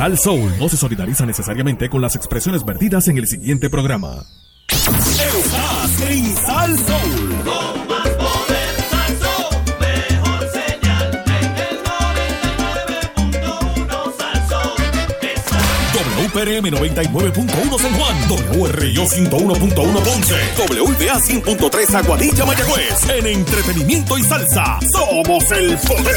Sal Soul no se solidariza necesariamente con las expresiones vertidas en el siguiente programa. Estás en Sal Soul. Con más poder, mejor señal en el 99.1 Salsón. Está WPRM 99.1 San Juan, WRIO 101.1 Ponce, WBA 100.3 Aguadilla Mayagüez. En entretenimiento y salsa, somos el poder.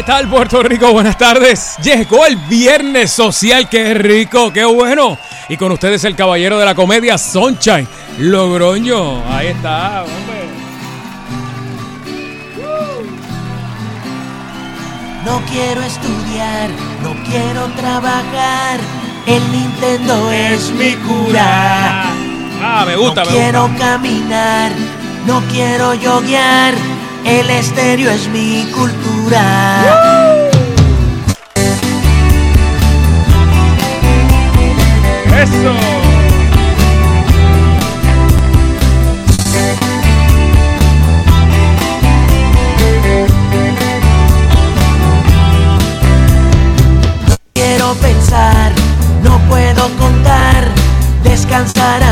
¿Qué tal Puerto Rico? Buenas tardes. Llegó el viernes social, qué rico, qué bueno. Y con ustedes el caballero de la comedia Sunshine, Logroño. Ahí está, hombre. No quiero estudiar, no quiero trabajar. El Nintendo es mi cura. Ah, me gusta, no me quiero gusta. caminar, no quiero yoguear. El estéreo es mi cultura. Eso. Quiero pensar, no puedo contar. Descansar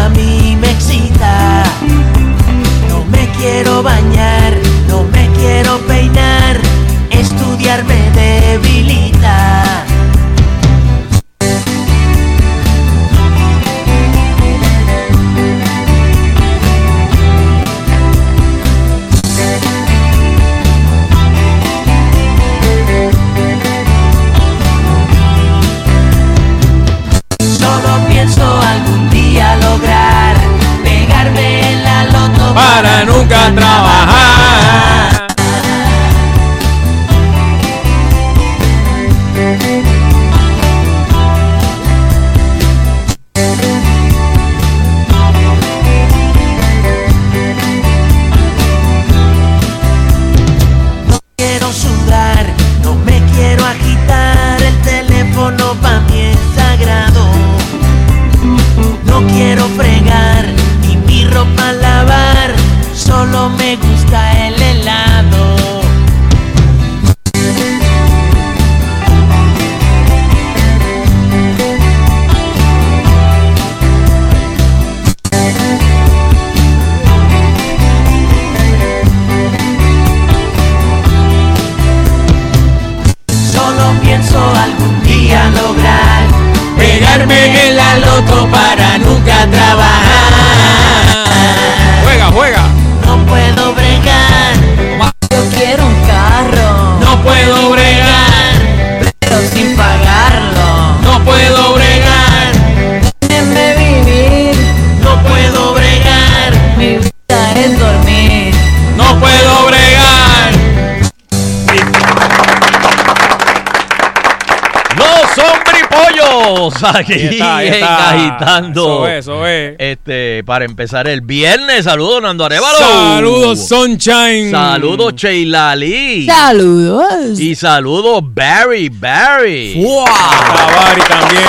aquí Ahí está, ahí está. agitando. Eso es, eso es. Este, para empezar el viernes, saludos Nando Arevalo. Saludos, Sunshine. Saludos Sheila Lee. Saludos. Y saludos Barry Barry. Tavari también.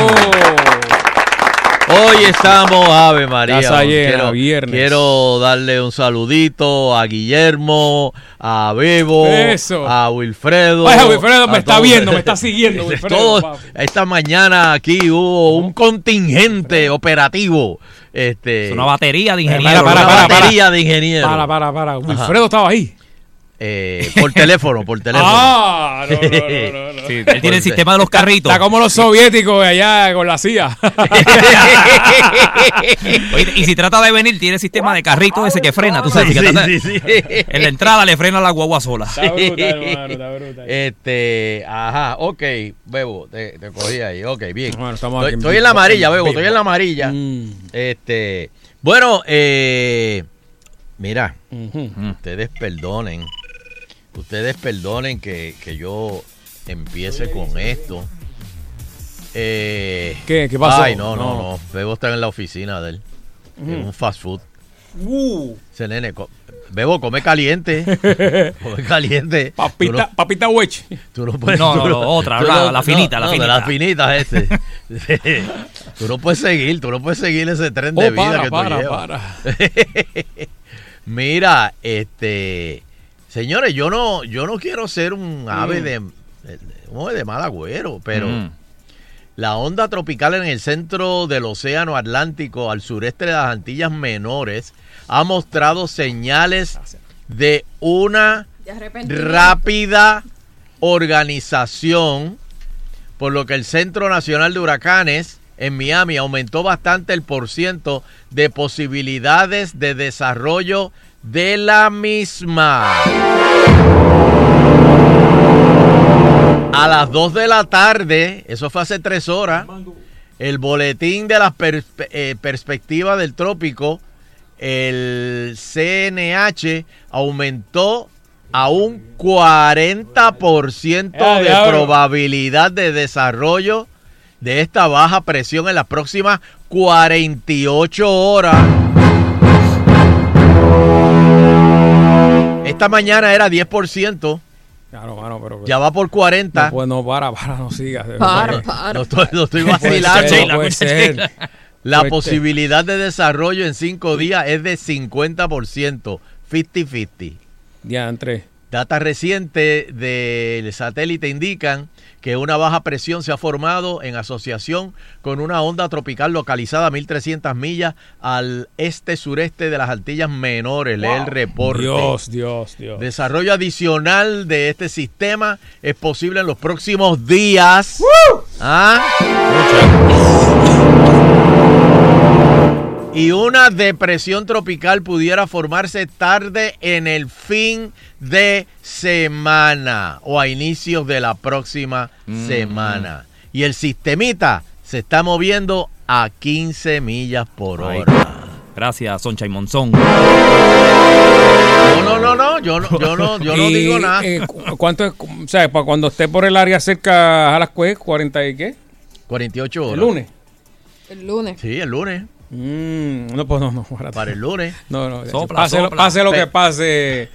Oh. Hoy estamos, Ave María. Casa llena, quiero, viernes. quiero darle un saludito a Guillermo, a Bebo, Eso. a Wilfredo. Wilfredo me a está todos. viendo, me está siguiendo, Wilfredo, Todos- papi. esta mañana aquí hubo un contingente operativo. Este, Es una batería de Para, ingenieros. para, una para, para. batería de ingenieros. Para, para, para. Wilfredo estaba ahí. Eh, por teléfono, por teléfono. Ah, no, no, no, no, no. Sí, él tiene el sistema de los carritos. Está como los soviéticos allá con la CIA. Oye, y si trata de venir, tiene el sistema de carrito ese que frena, tú sabes. Sí, que trata- sí, sí. En la entrada le frena la guagua sola. Está brutal, hermano, está brutal. Este, ajá, ok, Bebo, te, te cogí ahí, ok, bien. Bueno, estamos estoy, aquí en estoy en la amarilla, Bebo, estoy en la amarilla. Mm. Este, bueno, eh, mira, ustedes perdonen, ustedes perdonen que, que yo empiece con esto. Eh, ¿Qué? ¿Qué pasó? Ay, no, no, No. no, Bebo está en la oficina de él, en un fast food. Uh, Ese nene, co- Bebo, come caliente, come caliente. Papita, no- papita wedge. Tú no puedes. No, no, no, otra, la- la finita, la de finita. las finitas, este. tú no puedes seguir, tú no puedes seguir ese tren de Oh, vida para, que tú para, llevas. para. Mira, este. Señores, yo no, yo no quiero ser un ave Mm. de, de- un ave de mal agüero, pero Mm. la onda tropical en el centro del Océano Atlántico al sureste de las Antillas Menores ha mostrado señales de una rápida organización, por lo que el Centro Nacional de Huracanes en Miami aumentó bastante el porciento de posibilidades de desarrollo de la misma. A las 2 de la tarde, eso fue hace tres horas, el boletín de las perspe- eh, perspectivas del trópico, el CNH, aumentó a un 40% ¡Eh, de probabilidad de desarrollo de esta baja presión en las próximas 48 horas. Esta mañana era 10%, Claro, mano, pero. ya va por 40. No, pues no, para, para, no sigas. Para, para. No estoy, no estoy vacilando. ser, no puede ser. La Fuerte. posibilidad de desarrollo en cinco días es de 50%, 50-50. Diantre. Datos recientes del satélite indican que una baja presión se ha formado en asociación con una onda tropical localizada a 1300 millas al este-sureste de las Antillas Menores. Lee el reporte. Dios, Dios, Dios. Desarrollo adicional de este sistema es posible en los próximos días. ¿Ah? Y una depresión tropical pudiera formarse tarde en el fin de semana o a inicios de la próxima semana. Y el sistemita se está moviendo a 15 millas por Ay. hora. Gracias, Soncha y Monzón. No, no, no, no, yo no, yo no, yo no digo nada. eh, cu- ¿Cuánto es? O sea, para cuando esté por el área cerca a las cues, 40 y qué? 48 horas. El lunes. El lunes. Sí, el lunes. Mm, no, pues no, no. Para el lunes. No, no. Sopla, pase, lo- sopla. pase lo que pase,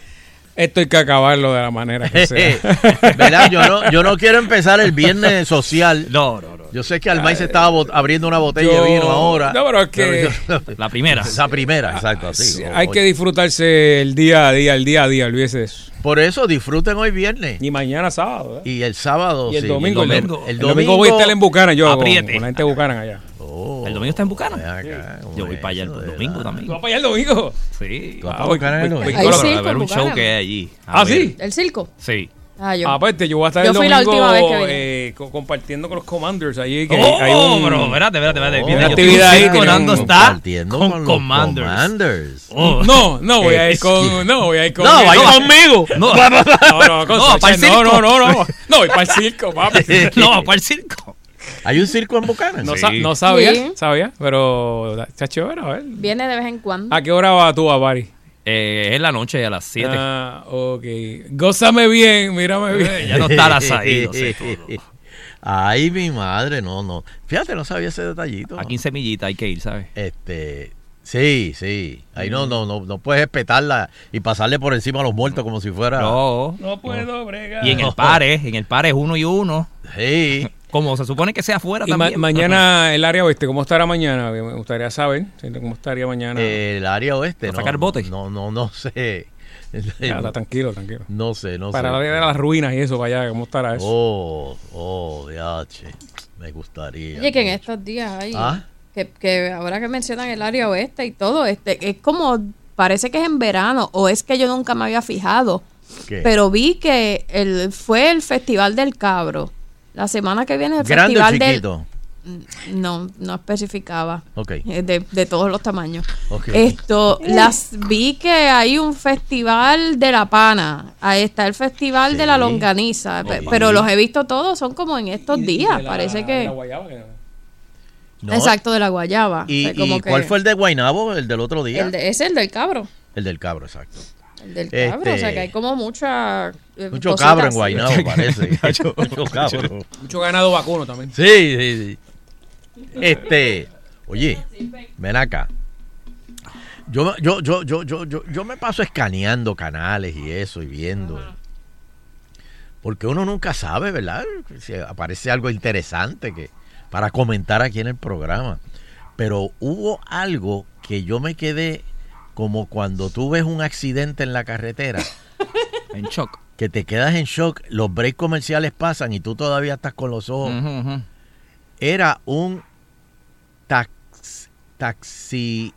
esto hay que acabarlo de la manera que sea. ¿Verdad? Yo no, yo no quiero empezar el viernes social. No, no, no. Yo sé que Almay se estaba bot- abriendo una botella Yo- de vino ahora. No, pero es que- yo- La primera. Esa primera, exacto, así. Sí, O- hay o- que disfrutarse el día a día, el día a día, olvídese de eso. Por eso disfruten hoy viernes. Y mañana sábado, ¿eh? Y el sábado. Y el sí, domingo, el, domingo. el domingo voy a estar en Bucanan, yo con, Apriete. con la gente de allá. Oh, ¿El domingo está en acá, ¿cómo Yo voy para allá el domingo verdad? también. ¿Tú vas para allá el domingo? Sí. ¿Tú vas Ah, para voy- el voy- domingo? Ahí Claro, sí, a ver un show que hay allí. A ¿Ah, ver. sí? ¿El circo? Sí. Ah, yo. Aparte, yo voy a estar Yo el domingo la última vez que eh, co- compartiendo con los Commanders ahí. Que oh, hay un, bro, espérate, espérate, espérate. Oh, yo actividad ahí, Conando está Compartiendo con, con los Commanders. Commanders. Oh. No, no voy a ir con. No, voy a ir con. No, vaya no, conmigo. No, No, no, con No, Sacha, para el no, circo. no, no, no. No, voy para el circo, papi. no, para el circo. ¿Hay un circo en Bucanan? No, Sí. sa- no sabía, Sí. sabía, pero está chévere, a ver. Viene de vez en cuando. ¿A qué hora vas tú a Bari? Eh, es la noche a las 7. Ah, ok. Gózame bien, mírame bien. ya no está la ahí, lo sé todo. Ay, mi madre, no, no. Fíjate, no sabía ese detallito. A 15 millitas hay que ir, ¿sabes? Este, sí, sí. Ahí no, no, no, no puedes espetarla y pasarle por encima a los muertos como si fuera. No. No puedo bregar. Y en el pare, en el pare es uno y uno. Sí. Como se supone que sea afuera ma- también. mañana el área oeste, ¿cómo estará mañana? Me gustaría saber cómo estaría mañana. El área oeste, ¿A no. sacar botes? No, no, no sé. Ya, está tranquilo, tranquilo. No sé, no Para sé. la área de las ruinas y eso, para allá, ¿cómo estará eso? Oh, oh, DH. Me gustaría. Oye, que en estos días hay. ¿Ah? Que, que ahora que mencionan el área oeste y todo, este es como. Parece que es en verano, o es que yo nunca me había fijado. ¿Qué? Pero vi que el, fue el Festival del Cabro. La semana que viene es el ¿Grande o Festival del... chiquito? No, no especificaba. Ok. Eh, De, de todos los tamaños. Ok. Esto, las vi que hay un festival de la pana. Ahí está el festival de la longaniza. Pero los he visto todos, son como en estos días. la- Parece de que. No. Exacto, de la guayaba. ¿Y, O sea, como y que cuál fue el de Guainabo, el del otro día? el de- es el del cabro. El del cabro, exacto. El del Este- cabro. O sea que hay como mucha. eh, Mucho cabro en así. Guainabo, parece. Mucho cabro. Mucho ganado vacuno también. Sí, sí, sí. Este, oye, ven acá. Yo, yo, yo, yo, yo, yo, yo me paso escaneando canales y eso y viendo. Porque uno nunca sabe, ¿verdad? Si aparece algo interesante que para comentar aquí en el programa. Pero hubo algo que yo me quedé como cuando tú ves un accidente en la carretera, En shock. que te quedas en shock, los breaks comerciales pasan y tú todavía estás con los ojos era un tax, taxi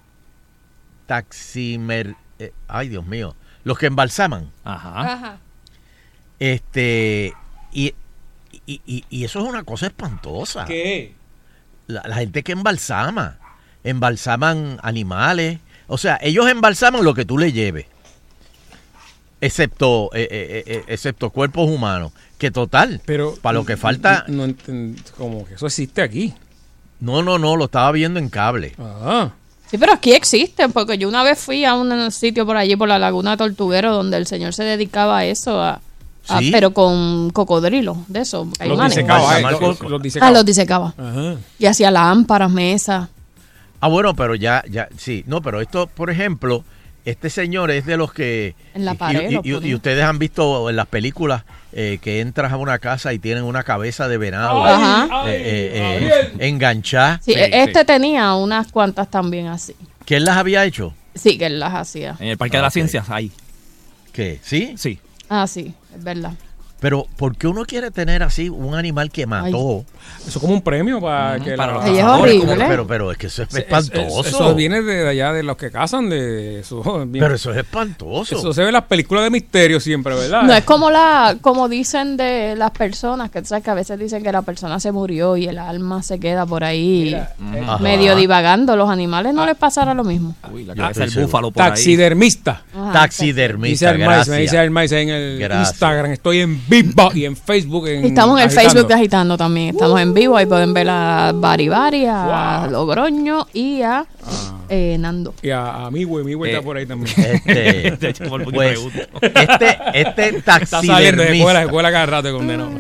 taximer eh, ay Dios mío los que embalsaman Ajá. Ajá. este y, y, y- y eso es una cosa espantosa ¿Qué? la, la gente que embalsama embalsaman animales o sea ellos embalsaman lo que tú le lleves excepto eh, eh, eh, excepto cuerpos humanos que total Pero. para lo que falta No, enten- como que eso existe aquí. no no no lo estaba viendo en cable Ah. Sí, pero aquí existen, porque yo una vez fui a un sitio por allí, por la Laguna Tortuguero, donde el señor se dedicaba a eso, a, a- ¿Sí? pero con cocodrilos, de eso. Los disecaba, los- Ah, disecaba. los disecaba. Ajá. Y hacía lámparas, mesas. Ah, bueno, pero ya, ya, sí. No, pero esto, por ejemplo, este señor es de los que... En la y- pared Y, ustedes han visto en las películas eh, que entras a una casa y tienen una cabeza de venado eh, eh, eh, Gabriel. enganchada. Sí, Sí, este sí. tenía unas cuantas también así. ¿Quién las había hecho? Sí, que él las hacía. En el Parque de Ah, las ok. Ciencias, ahí. ¿Qué? ¿Sí? Sí. Ah, sí, es verdad. Pero ¿por qué uno quiere tener así un animal que mató? Eso es como un premio para que para la- los es horrible. Pero, pero, pero es que eso es Es- es- espantoso. Eso viene de allá de los que cazan, de eso. Pero eso es espantoso. eso se ve en las películas de misterio siempre, ¿verdad? No es como la, como dicen de las personas, que sabes que a veces dicen que la persona se murió y el alma se queda por ahí Mira, eh, Ajá. medio divagando. Los animales no les pasará lo mismo. Uy, la seguro. búfalo por ahí. taxidermista. Ajá, Dice Taxidermista, el gracias. dice el maíz en el Gracias. Instagram. Estoy en vivo y en Facebook. En Estamos en el Agitando. Facebook de Agitando también. Estamos en vivo. Ahí pueden ver a Bari Bari, a Wow. Logroño y a eh, Nando. Y a, a mi güey, mi güey Eh, está por ahí también. Este, pues, este, este Está saliendo de escuela, taxidermista, escuela cada rato condenado.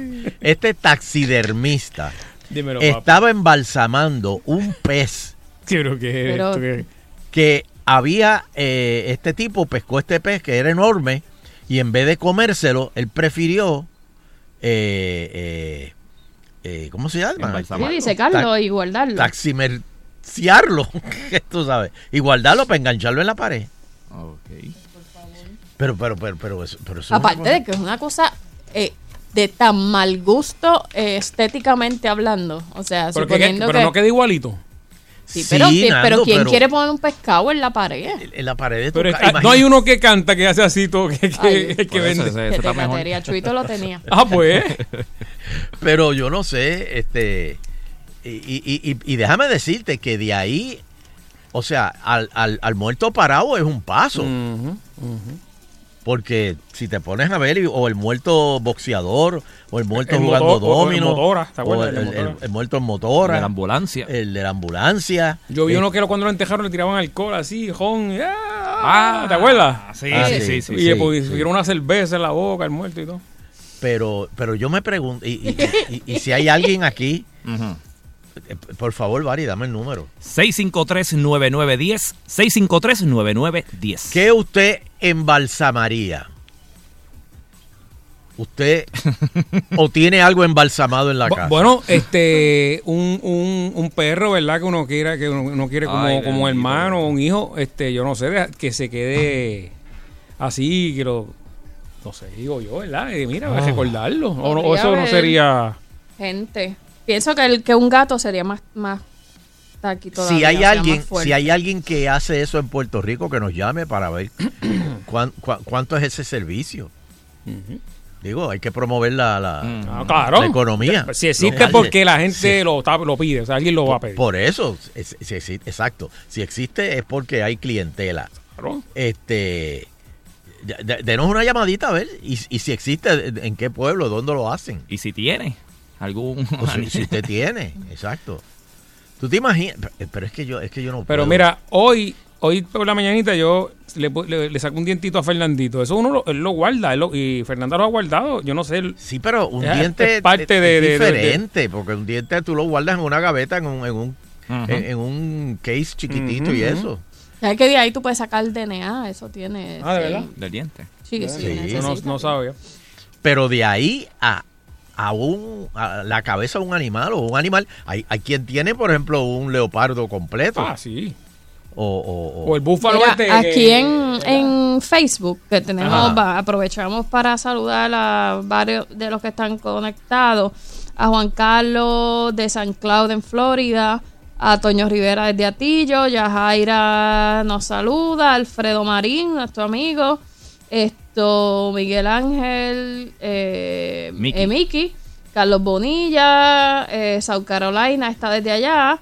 este taxidermista Dímelo, papá. estaba embalsamando un pez Pero que Pero- esto que- que había, eh, este tipo pescó este pez que era enorme y en vez de comérselo, él prefirió, eh, eh, eh, ¿cómo se llama? Sí, Carlos y guardarlo. Taximerciarlo, tú sabes, y guardarlo para engancharlo en la pared. Ok. Pero, pero, pero, pero, eso, pero eso Aparte de que es una cosa eh, de tan mal gusto eh, estéticamente hablando. O sea, pero, que- suponiendo pero que... no queda igualito. Sí, pero, Sí, pero ¿quién pero- quiere poner un pescado en la pared? en la pared de tu Pero ca- no hay uno que canta que hace así todo, que, que, Ay. que Por eso, vende. está mejor. catería. Chuito lo tenía. Ah, pues. Pero yo no sé, este. Y, y- y- y déjame decirte que de ahí, o sea, al, al- al muerto parado es un paso. Ujú. Porque si te pones a ver, o el muerto boxeador, o el muerto El jugando motor- o el domino, motora, ¿te o acuerdas el, del el- motora? el muerto en De motora, la ambulancia. el de la ambulancia. Yo vi Eh, uno que lo- cuando lo enterraron le tiraban alcohol así, jon. ¡ah! Ah, ¿Te acuerdas? Sí, Ah, sí, sí, sí, sí. y le sí. pusieron una cerveza en la boca, el muerto y todo. Pero, pero yo me pregunto, y, y- y- y si hay alguien aquí, por favor, Vari, dame el número. 653-9910. 653-9910. ¿Qué usted embalsamaría? ¿Usted o tiene algo embalsamado en la casa? Bueno, este, un, un, un perro, ¿verdad? Que uno quiera, que uno, uno quiere como, Ay, como hermano o un hijo, este, yo no sé, que se quede así, que lo, no sé, digo yo, ¿verdad? Eh, mira, Ah. recordarlo. O, no- o Podría eso no sería. Gente. Pienso que, el, que un gato sería más, más todavía, si hay alguien, si hay alguien que hace eso en Puerto Rico, que nos llame para ver cuán- cuán- cuánto es ese servicio. Digo, hay que promover la, la, Ah, claro. la economía. Si existe local. porque la gente Sí. lo, pide, o sea, alguien lo va a pedir. Por eso, es- es- es- exacto. Si existe es porque hay clientela. Claro. Este, denos una llamadita a ver y, y si existe, en qué pueblo, dónde lo hacen. Y si tiene algún... O si, si usted tiene, exacto. Tú te imaginas, pero- pero es que yo, es que yo no Pero puedo. mira, hoy, hoy por la mañanita yo le, le, le saco un dientito a Fernandito. Eso uno lo, él lo guarda él lo- y Fernando lo ha guardado. Yo no sé. él- Sí, pero un Es- diente es parte es de- de- de- diferente, porque un diente tú lo guardas en una gaveta, en un, en un, en, en un case chiquitito y eso. ¿Sabes que de ahí tú puedes sacar el DNA? Eso tiene. Ah, ¿de sí. verdad? Del diente. Sí, sí. Sí. No, no sabía. Pero de ahí a, a, un, a la cabeza de un animal o un animal, hay, hay quien tiene, por ejemplo, un leopardo completo. Ah, sí. O, o- o- O el búfalo Mira, este. aquí en, en Facebook, que tenemos, va- aprovechamos para saludar a varios de los que están conectados. A Juan Carlos de San Cloud en Florida, a Toño Rivera desde Atillo, Yajaira nos saluda, Alfredo Marín, nuestro amigo, esto Miguel Ángel, eh, Miki. eh, Carlos Bonilla, eh, South Carolina está desde allá,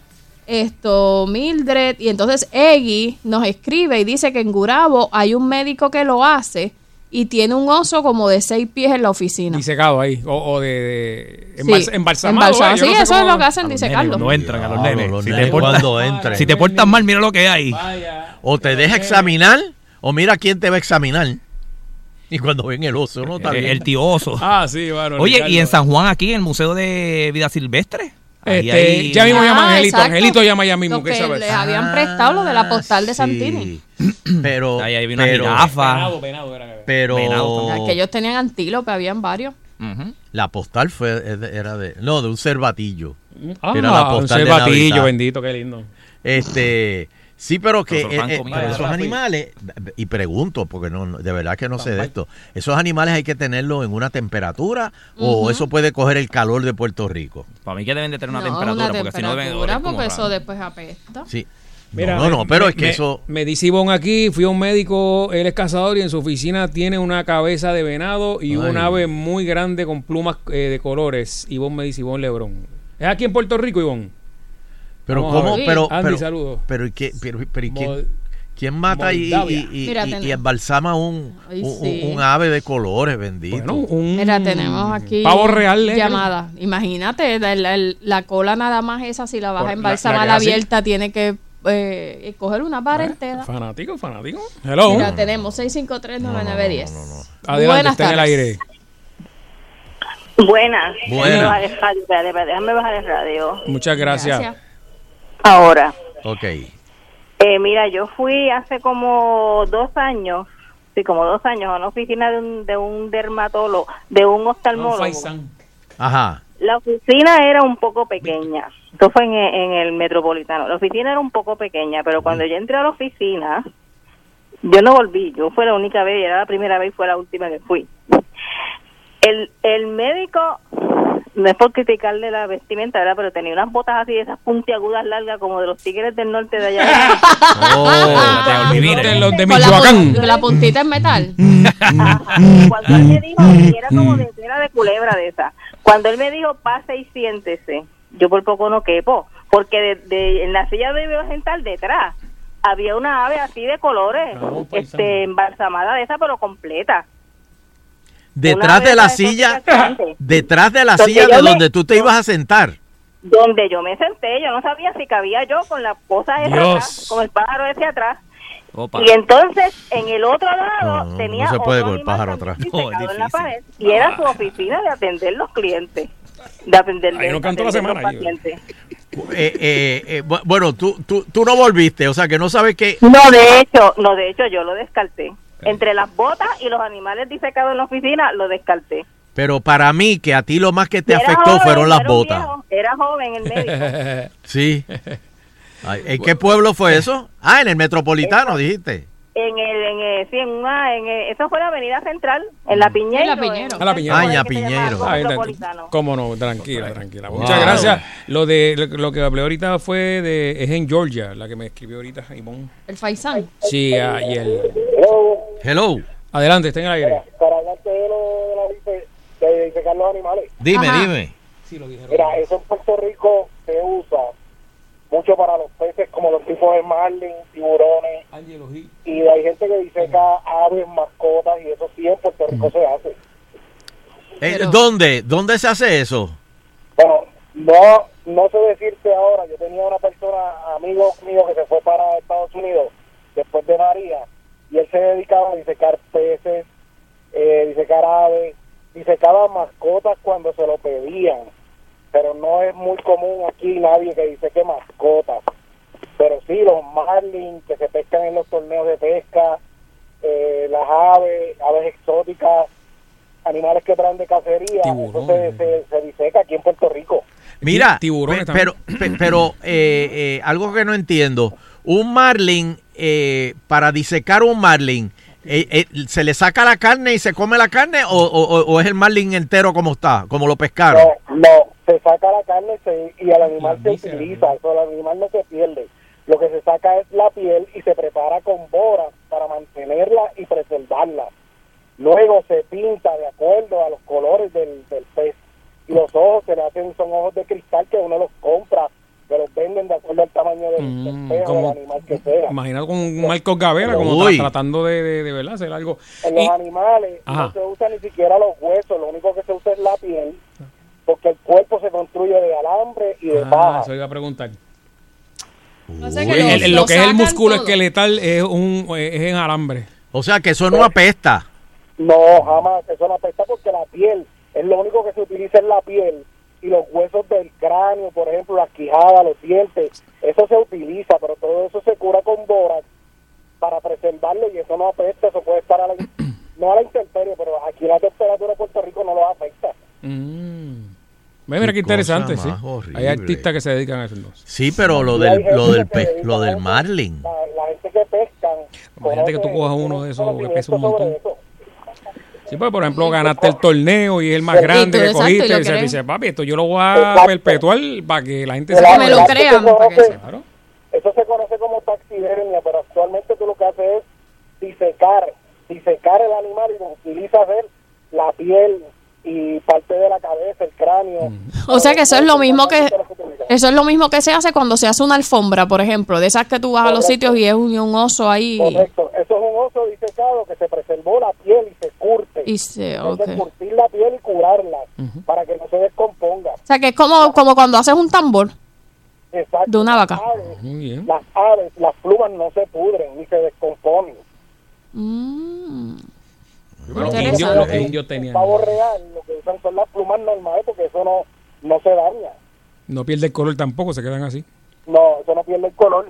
esto Mildred, y entonces Eggy nos escribe y dice que en Gurabo hay un médico que lo hace y tiene un oso como de seis pies en la oficina. Disecado ahí. O, o de. de Sí, embalsamado. eh, Sí, no sé eso es lo que hacen, A los dice nenes, Carlos. cuando entran a los nenes. los si, nenes te portas, cuando entran. si te portas mal, mira lo que hay. o te deja examinar, o mira quién te va a examinar. Y cuando ven el oso, no está Eh, bien. el tío oso. Ah, sí, bueno. Oye, Ricardo. y en San Juan, aquí en el Museo de Vida Silvestre. ahí Este, ya mismo llama a Ah, Angelito. exacto. Angelito llama ya mismo. Lo ¿Qué que sabes? le habían prestado lo de la postal de Ah, Santini. sí. Pero, Ahí hay una pero, jirafa. Venado, venado era pero Venado que ellos tenían antílope, habían varios. La postal fue era de no de un cervatillo. Ah, Era la un postal de cervatillo, bendito, qué lindo. Este, sí, pero que eh, eh, esos animales, y pregunto, porque no, de verdad que no sé de esto, esos animales hay que tenerlos en una temperatura o eso puede coger el calor de Puerto Rico. Para mí que deben de tener una no, temperatura, una porque si no deben porque eso raro. después apesta. Sí. Mira, no, no, pero me- es que me- eso, Me dice Ivonne aquí, fui a un médico, él es cazador y en su oficina tiene una cabeza de venado y Ay. un ave muy grande con plumas eh, de colores. Ivonne me dice, Ivonne Lebrón. ¿Es aquí en Puerto Rico, Ivonne? Pero Vamos cómo, pero, Andy, pero, saludos. pero, ¿y qué- pero, pero ¿y quién, quién mata y, y, y- Mira, y- embalsama un, Ay, un, sí. un ave de colores, bendito? Bueno, un Mira, tenemos aquí pavo real. negro. llamada. Imagínate, la, la- la cola nada más esa, si la vas Por- a la- embalsamar la abierta, tiene que eh, coger una parentela. Fanático, fanático. Hello. Mira, tenemos 653-9910. Adelante, Buenas está en el aire. Buenas. Buenas. Déjame bajar el radio. Muchas gracias. Gracias. Ahora, Ok. eh, mira, yo fui hace como dos años, sí, como dos años, a una oficina de un, de un dermatólogo, de un oftalmólogo. Ajá. La oficina era un poco pequeña. Esto fue en, en el metropolitano. La oficina era un poco pequeña, pero cuando yo entré a la oficina, yo no volví. Yo fue la única vez, y era la primera vez y fue la última que fui. El, el médico, no es por criticarle la vestimenta, ¿verdad? Pero tenía unas botas así, esas puntiagudas largas, como de los tigres del norte de allá. Oh. de. De los de la, Michoacán. la puntita en metal. Ajá. Cuando él me dijo, y era como de de culebra de esa. Cuando él me dijo, pase y siéntese, yo por poco no quepo, porque de, de- en la silla de iba a sentar detrás había una ave así de colores, Ah, paisano. este, embalsamada de esa, pero completa. Detrás de la silla, detrás de la silla de me- donde tú te ibas a sentar. Donde yo me senté, yo no sabía si cabía yo con la cosa esa atrás, con el pájaro ese atrás. Opa. Y entonces, en el otro lado, No, no, tenía no se puede otro con el pájaro atrás. No, es disecado en la pared, y era su oficina de atender los clientes. De atender, Ahí no de canto la semana, los pacientes. Eh, eh, eh, bu- bueno, tú, tú, tú no volviste, o sea que no sabes que... No, de hecho, no, de hecho, yo lo descarté. Entre las botas y los animales disecados en la oficina, lo descarté. Pero para mí, que a ti lo más que te Era afectó joven, fueron las botas. viejo, era joven el médico. Sí. Ay, ¿En qué pueblo fue eso? Ah, en el Metropolitano, dijiste. en el, en el, sí, en una, en el- eso fue la Avenida Central, en la Piñero. En la Piñero. en- A la Piñero. Ah, en la Piñero. Algo Ah, está- Metropolitano. Cómo no, tranquila, tranquila. Wow. Muchas gracias. Lo de lo, lo que hablé ahorita fue de es en Georgia, la que me escribió ahorita Ivonne. El Faisán. Sí, ah, y el Hello. Adelante, está en el aire. Para hablarte de lo de la de disecar los animales. Dime, Ajá. dime. Mira, eso en Puerto Rico se usa mucho para los peces como los tipos de marlin, tiburones. Y hay gente que diseca aves, mascotas y eso sí en Puerto Rico se hace. Eh, Pero- ¿Dónde? ¿Dónde se hace eso? Bueno, no, no sé decirte ahora. Yo tenía una persona, amigo mío, que se fue para Estados Unidos después de María y él se dedicaba a disecar peces, eh, disecar aves, disecaba mascotas cuando se lo pedían. Pero no es muy común aquí nadie que diseque mascotas. Pero sí, los marlins que se pescan en los torneos de pesca, eh, las aves, aves exóticas, animales que traen de cacería, eso se, se, se diseca aquí en Puerto Rico. Mira, tiburones pe- pero, pe- pero eh, eh, algo que no entiendo. Un marlin, eh, para disecar un marlin, eh, eh, ¿se le saca la carne y se come la carne o, o- o es el marlin entero como está, como lo pescaron? No, no, se saca la carne se- y el animal se utiliza, o sea, el animal no se pierde. Lo que se saca es la piel y se prepara con bora para mantenerla y preservarla. Luego se pinta de acuerdo a los colores del, del pez. Y los ojos se le hacen, son ojos de cristal que uno los compra, que los venden de acuerdo al tamaño del, del Mm, como- del animal que sea. Imagínate con un Marcos Gavera, como Uy. tratando de, de, de, ¿verdad? hacer algo. En los animales Ajá. no se usa ni siquiera los huesos, lo único que se usa es la piel, porque el cuerpo se construye de alambre y de Ah, paja. eso iba a preguntar. No sé que El- lo- el- lo lo que es el músculo todo. esqueletal es un es en alambre. O sea, que eso no apesta. No, jamás, eso no apesta porque la piel, es lo único que se utiliza en la piel y los huesos del cráneo, por ejemplo, las quijadas, los dientes, eso se utiliza, pero todo eso se cura con borax para preservarlo y eso no apesta, eso puede estar a la, no a la intemperie, pero aquí la temperatura de Puerto Rico no lo afecta. Mm. Ve, Mira Qué qué interesante, sí. horrible. Hay artistas que se dedican a eso. Sí, pero lo del, lo del, se pe- dedica lo del marlin. La, la gente que pescan. Imagínate que tú cojas uno de esos que pesa un montón. eso. Sí, pues por ejemplo, ganaste el torneo y es el más grande que cogiste. y se dice, papi, esto yo lo voy a Exacto. perpetuar para que la gente Que sepa. me lo crean, se para que conoce- Claro. Eso se conoce como taxidermia, pero actualmente tú lo que haces es disecar, disecar el animal y lo utilizas ver la piel y parte de la cabeza, el cráneo. O sea que eso es lo mismo que Eso es lo mismo que se hace cuando se hace una alfombra, por ejemplo, de esas que tú vas a los sitios y es un, un oso ahí Correcto, eso es un oso disecado que se preservó la piel y se curte. y se, Entonces, ok. curtir la piel y curarla para que no se descomponga. O sea que es como como cuando haces un tambor. Exacto. De una vaca. Las aves, Muy bien. las aves, las plumas no se pudren ni se descomponen. Mm. Interesante. indios, los indios el tenían. pavo real, lo que usan son las plumas normales porque eso no, no se daña. No pierde el color tampoco, se quedan así. No, eso no pierde el color.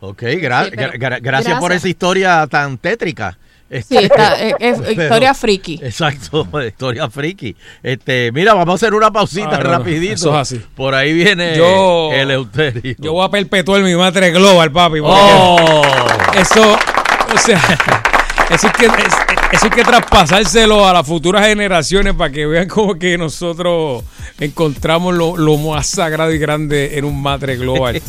Ok, gra- Sí, gra- gra- gracias por esa historia tan tétrica. Sí, está, es, es Pero- historia friki. Exacto, historia friki. Este, mira, vamos a hacer una pausita Ah, no, rapidito. eso es así. Por ahí viene Yo- el Euterio. Yo voy a perpetuar mi madre global, papi. Oh. Eso, o sea, eso hay, que, es- eso hay que traspasárselo a las futuras generaciones para que vean como que nosotros encontramos lo, lo más sagrado y grande en un madre global.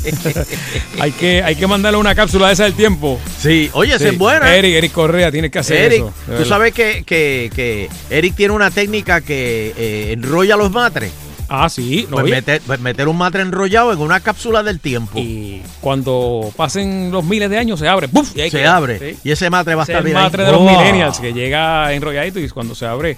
hay, que, hay que mandarle una cápsula de esa del tiempo. Sí, oye, Sí. es buena. Eric, Eric Correa, tienes que hacer Eric, eso. tú verdad. sabes que, que, que Eric tiene una técnica que eh, enrolla los matres. Ah, sí. no, Pues meter, pues meter un matre enrollado en una cápsula del tiempo. y cuando pasen los miles de años se abre. ¡Buf! Y ahí se abre. Sí. Y ese matre va a estar el bien ahí. matre de los ¡Oh! millennials que llega enrolladito y cuando se abre,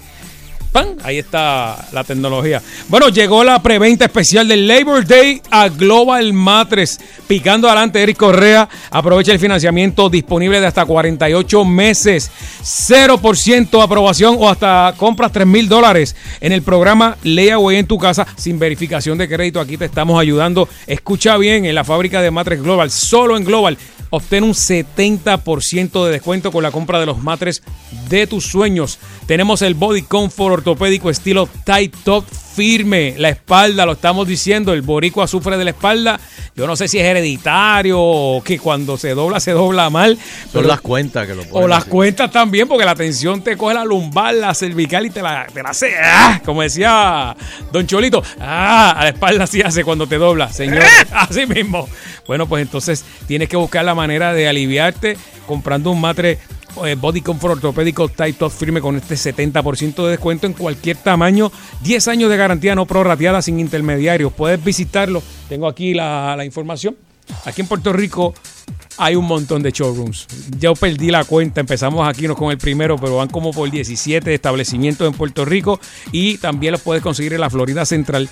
¡pam! Ahí está la tecnología. Bueno, llegó la preventa especial del Labor Day a Global Matres. Picando adelante, Eric Correa. Aprovecha el financiamiento disponible de hasta 48 meses. 0% aprobación o hasta compras 3 mil dólares en el programa Layaway en tu casa sin verificación de crédito. Aquí te estamos ayudando. Escucha bien, en la fábrica de Matres Global, solo en Global, obtén un 70% de descuento con la compra de los matres de tus sueños. Tenemos el Body Comfort ortopédico estilo tight top firme. La espalda, lo estamos diciendo, el boricua sufre de la espalda. Yo no sé si es hereditario o que cuando se dobla se dobla mal. Son pero- las cuentas que lo o ponen las así. cuentas también, porque la tensión te coge la lumbar, la cervical y te la, te la hace, ¡ah! como decía Don Cholito, ¡ah! a la espalda así hace cuando te dobla, señor. Así mismo. Bueno, pues entonces tienes que buscar la manera de aliviarte comprando un matre Body Comfort ortopédico Type Top firme con este 70% de descuento en cualquier tamaño. 10 años de garantía no prorrateada sin intermediarios. Puedes visitarlo. Tengo aquí la, información. Aquí en Puerto Rico hay un montón de showrooms. Yo perdí la cuenta, empezamos aquí con el primero, pero van como por 17 establecimientos en Puerto Rico y también los puedes conseguir en la Florida Central.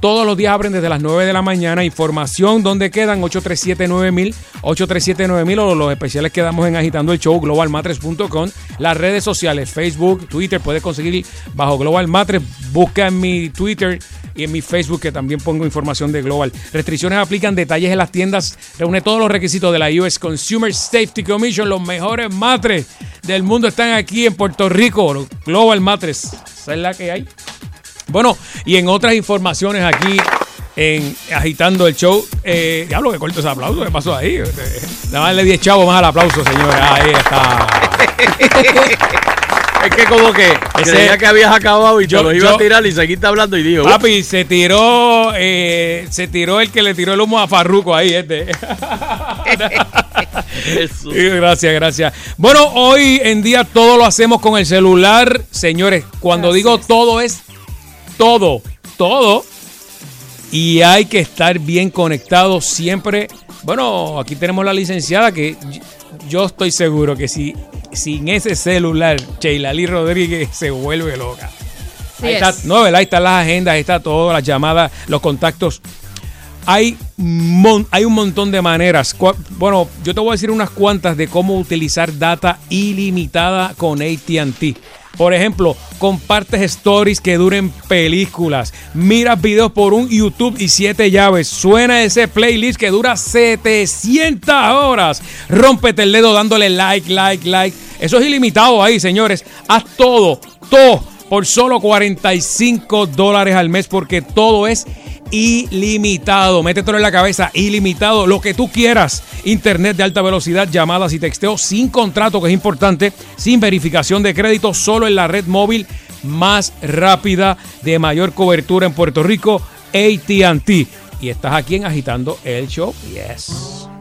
Todos los días abren desde las 9 de la mañana. Información donde quedan 837-9000, 837-9000 o los especiales que damos en Agitando el Show, globalmatres.com. Las redes sociales, Facebook, Twitter, puedes conseguir bajo Global Matres. Busca en mi Twitter y en mi Facebook que también pongo información de Global. Restricciones aplican, detalles en las tiendas. Reúne todos los requisitos de la US Consumer Safety Commission. Los mejores matres del mundo están aquí en Puerto Rico. Global Matres. Esa es la que hay. Bueno, y en otras informaciones aquí en Agitando el Show. Eh, diablo, que corto ese aplauso. ¿Qué pasó ahí? Nada más le 10 chavos más al aplauso, señores. Ahí está. Es que como que Ese- creía que habías acabado y Yo- yo lo iba yo- a tirar y seguiste hablando y digo, Papi, se tiró, eh, se tiró el que le tiró el humo a Farruco ahí, este. Jesús. Sí, Gracias, gracias. Bueno, hoy en día todo lo hacemos con el celular. Señores, cuando digo todo es todo, todo. Y hay que estar bien conectado siempre. Bueno, aquí tenemos la licenciada que yo estoy seguro que si sin ese celular, Sheila Lee Rodríguez se vuelve loca. Sí ahí es. está, no, ¿verdad? Ahí están las agendas, ahí está todo, las llamadas, los contactos. Hay, mon- hay un montón de maneras. Bueno, yo te voy a decir unas cuantas de cómo utilizar data ilimitada con ATT. Por ejemplo, compartes stories que duren películas. Miras videos por un YouTube y siete llaves. Suena ese playlist que dura 700 horas. Rómpete el dedo dándole like, like, like. Eso es ilimitado ahí, señores. Haz todo, todo por solo 45 dólares al mes porque todo es ilimitado. Métetelo en la cabeza, ilimitado, lo que tú quieras. Internet de alta velocidad, llamadas y texteo sin contrato, que es importante, sin verificación de crédito, solo en la red móvil más rápida de mayor cobertura en Puerto Rico, ATT. Y estás aquí en Agitando el Show. Yes.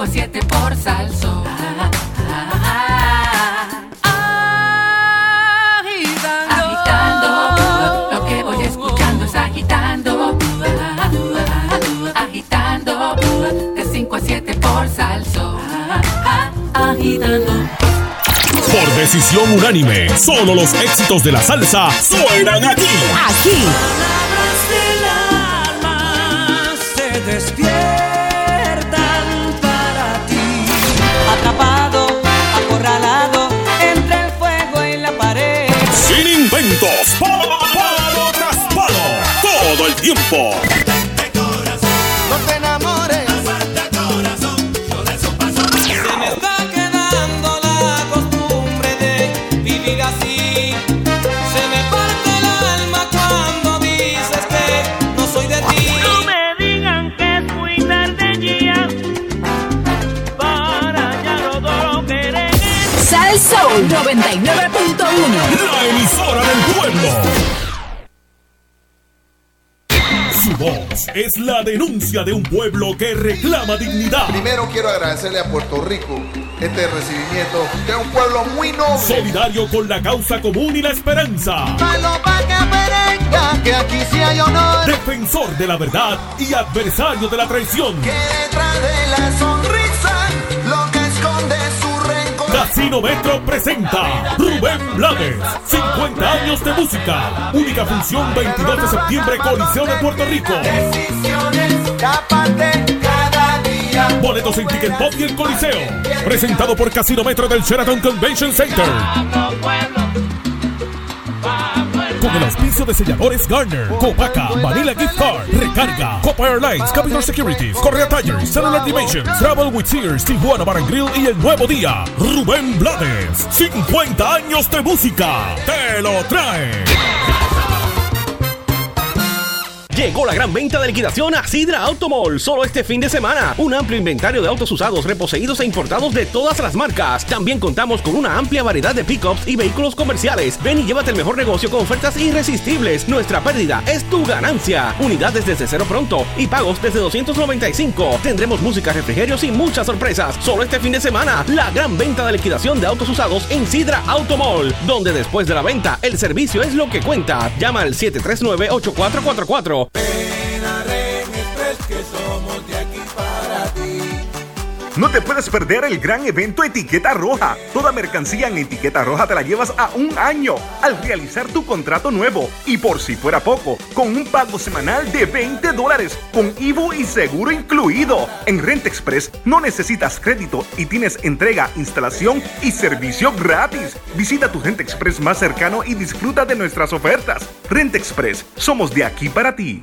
5 a 7 por salso. Agitando, lo que voy escuchando es agitando. Agitando, de 5 a 7 por salso. Agitando. Por decisión unánime, solo los éxitos de la salsa suenan aquí. Aquí. se despiertan tiempo. No te enamores. Se me está quedando la costumbre de vivir así. Se me parte el alma cuando dices que no soy de ti. No me digan que es muy tarde ya para ya no todo querer. Sal Soul 99.1. La emisora del pueblo. Es la denuncia de un pueblo que reclama dignidad. Primero quiero agradecerle a Puerto Rico este recibimiento de un pueblo muy noble. Solidario con la causa común y la esperanza. que aquí sí hay honor. Defensor de la verdad y adversario de la traición. Que detrás de la sonrisa Casino Metro presenta Rubén Blades, 50 años de música. Única función 22 de septiembre, Coliseo de Puerto Rico. Decisiones escápate cada día. Boletos en Ticket Pop y el Coliseo. Presentado por Casino Metro del Sheraton Convention Center. Con el auspicio de selladores Garner, Copaca, Manila Gift Card, Recarga, Copa Airlines, Capital Securities, Correa Tires, Cellular Dimensions, Travel with Sears, Tijuana Bar Grill y El Nuevo Día. Rubén Blades, 50 años de música. Te lo trae. Llegó la gran venta de liquidación a Sidra Automall. Solo este fin de semana. Un amplio inventario de autos usados, reposeídos e importados de todas las marcas. También contamos con una amplia variedad de pickups y vehículos comerciales. Ven y llévate el mejor negocio con ofertas irresistibles. Nuestra pérdida es tu ganancia. Unidades desde cero pronto y pagos desde 295. Tendremos música, refrigerios y muchas sorpresas. Solo este fin de semana. La gran venta de liquidación de autos usados en Sidra Automall. Donde después de la venta, el servicio es lo que cuenta. Llama al 739-8444. Que No te puedes perder el gran evento Etiqueta Roja. Toda mercancía en Etiqueta Roja te la llevas a un año al realizar tu contrato nuevo. Y por si fuera poco, con un pago semanal de 20 dólares, con IVU y seguro incluido. En Rent Express no necesitas crédito y tienes entrega, instalación y servicio gratis. Visita tu Rent Express más cercano y disfruta de nuestras ofertas. Rent Express, somos de aquí para ti.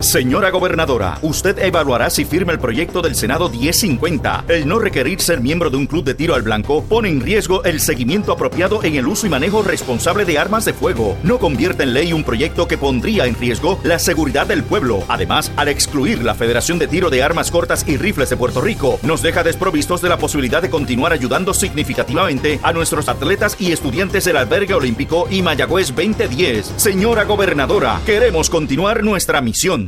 Señora gobernadora, usted evaluará si firma el proyecto del Senado 1050. El no requerir ser miembro de un club de tiro al blanco pone en riesgo el seguimiento apropiado en el uso y manejo responsable de armas de fuego. No convierte en ley un proyecto que pondría en riesgo la seguridad del pueblo. Además, al excluir la Federación de Tiro de Armas Cortas y Rifles de Puerto Rico, nos deja desprovistos de la posibilidad de continuar ayudando significativamente a nuestros atletas y estudiantes del Albergue Olímpico y Mayagüez 2010. Señora gobernadora, queremos continuar nuestra misión.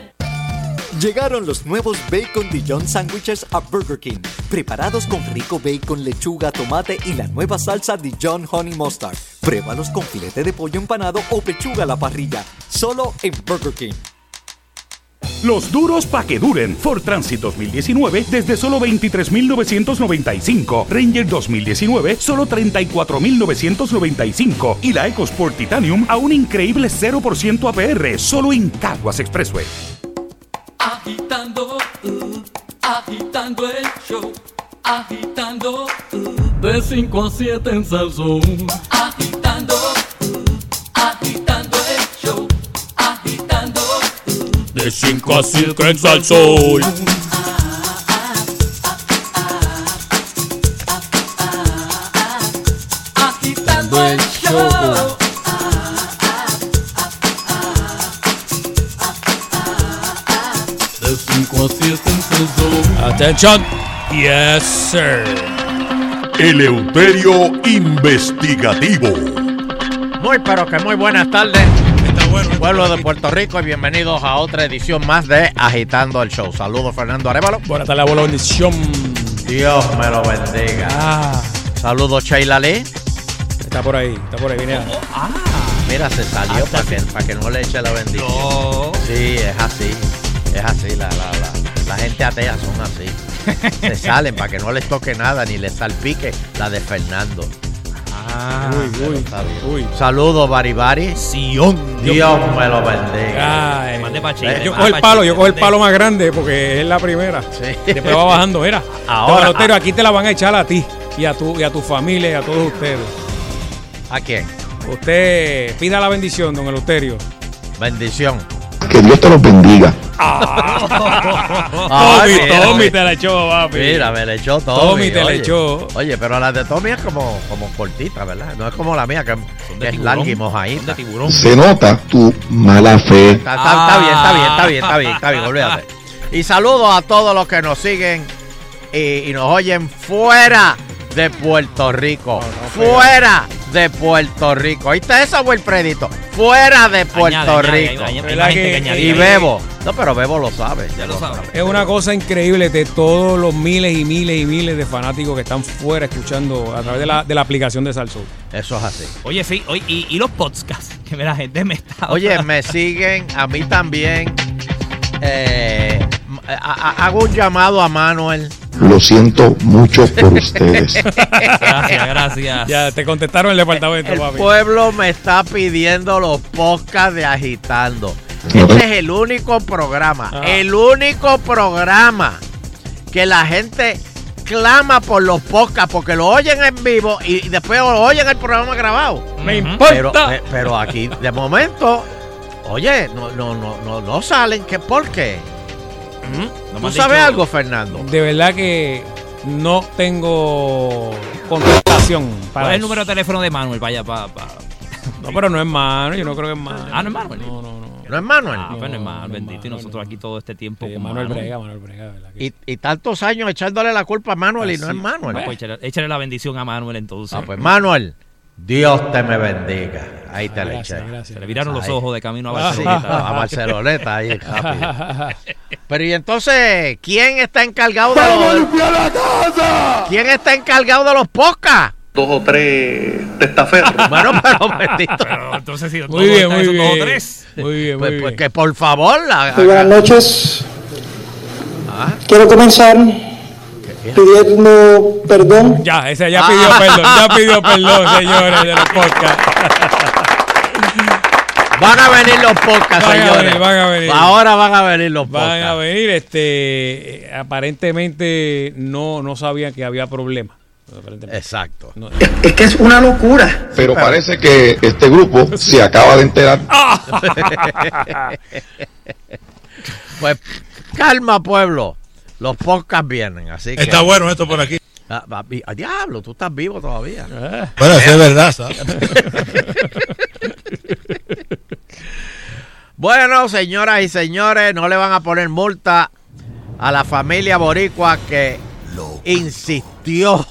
Llegaron los nuevos Bacon Dijon Sandwiches a Burger King, preparados con rico bacon, lechuga, tomate y la nueva salsa Dijon Honey Mustard. Pruébalos con filete de pollo empanado o pechuga a la parrilla, solo en Burger King. Los duros pa' que duren. Ford Transit 2019 desde solo 23.995. Ranger 2019 solo 34.995. Y la EcoSport Titanium a un increíble 0% APR solo en Caguas Expressway. Agitando, uh, agitando el show. Agitando, uh, de 5 a 7 en Salsón. Agitando, uh, agitando el show. Agitando, De 5 a 5 en Salsón. Attention. Yes, sir. Eleuterio Investigativo. Muy pero que muy buenas tardes. Pueblo de Puerto Rico y bienvenidos a otra edición más de Agitando el Show. Saludos Fernando Arevalo. Buenas tardes, abuelo. Bendición. Dios me lo bendiga. Ah. Saludos Sheila Lee. Está por ahí, está por ahí, viene. Ah, mira, se salió para que, para que no le eche la bendición. Sí, es así. Es así. La, la, la, la gente atea son así. se salen para que no les toque nada ni les salpique la de Fernando. Ah, uy, uy, Saludos, Baribari. Sion. Dios me lo bendiga. Ay, Eh, yo cojo el palo, yo cojo el palo más grande porque es la primera. Después va bajando, mira. Ahora- Ahora, aquí te la van a echar a ti y a tu y a tu familia y a todos ustedes. ¿A quién? Usted pida la bendición, don Eleuterio. Bendición. Que Dios te los bendiga. Tommy, mira, Tommy mira. te la echó, papi. Mira, me le echó Tommy. Tommy te la echó. Oye, pero la de Tommy es como, como cortita, ¿verdad? No es como la mía, que, que es larga y mojadita. Se nota tu mala fe. Está, está- está bien, está bien, está bien, está bien, está bien, olvídate. Y saludos a todos los que nos siguen y, y nos oyen fuera de Puerto Rico. fuera de Puerto Rico. ¿Oíste eso, Wilfredito? fuera de Puerto Añade, añade, Rico. hay- hay- hay ¿Verdad gente que- que añade. y Bebo. No, pero Bebo lo sabe. Ya lo sabe. sabe. Es una cosa increíble de todos los miles y miles y miles de fanáticos que están fuera escuchando a través de la, de la aplicación de Salsoul. Eso es así. Oye, sí, oye, y, y los podcasts, que la gente me está. Oye, me siguen, a mí también. Eh, a- a- hago un llamado a Manuel. Lo siento mucho por ustedes. Gracias, gracias. Ya te contestaron el departamento, El papi. pueblo me está pidiendo los podcasts de Agitando. Este es el único programa, Ah. el único programa que la gente clama por los podcasts porque lo oyen en vivo y después lo oyen el programa grabado. Me Ujú. importa. Pero, pe- pero aquí, de momento, oye, no, no, no, no, no salen. ¿Qué, ¿Por qué? No ¿Tú sabes dicho- algo, Fernando? de verdad que no tengo contestación para ¿Cuál es el número de teléfono de Manuel? Vaya, pa, pa. No, pero no es mano, yo no creo que es mano. Ah, no es Manuel. No, no, no. ¿No es Manuel? Ah, pues no es Manuel, no bendito. Y Manuel, nosotros aquí todo este tiempo Sí, con Manuel Manuel. Brega, Manuel Brega, ¿verdad? Y, y tantos años echándole la culpa a Manuel y no Así. es Manuel. Ah, pues échale, échale la bendición a Manuel entonces. Ah, pues Manuel, Dios te me bendiga. Ahí te la Gracias, eché. gracias. Se le viraron los Ahí. ojos de camino a Ah, sí, Barcelona. a Barceloneta ahí rápido. Pero y entonces, ¿quién está encargado de los ¿Quién está encargado de los podcasts? dos o tres testaferros. Bueno, pero bendito. Pero entonces, si Muy todos bien, muy dos o bien. tres. Muy bien, muy Pues, bien. pues que por favor la Muy buenas noches. Ah, Quiero comenzar pidiendo perdón. Ya, ese ya Ah. pidió perdón, ya pidió perdón, señores de los podcasts. Van a venir los podcasts, Van a señores. venir, van a venir. Ahora van a venir los podcasts. Van a venir, este, aparentemente no, no sabían que había problema. Aparentemente. Exacto. No. Es que es una locura. Pero parece que este grupo se acaba de enterar. Pues calma, pueblo. Los podcasts vienen, así que. Está bueno esto por aquí. Ah, ah, diablo, tú estás vivo todavía. Bueno, eso es verdad, ¿sabes? Bueno, señoras y señores, no le van a poner multa a la familia boricua que insistió,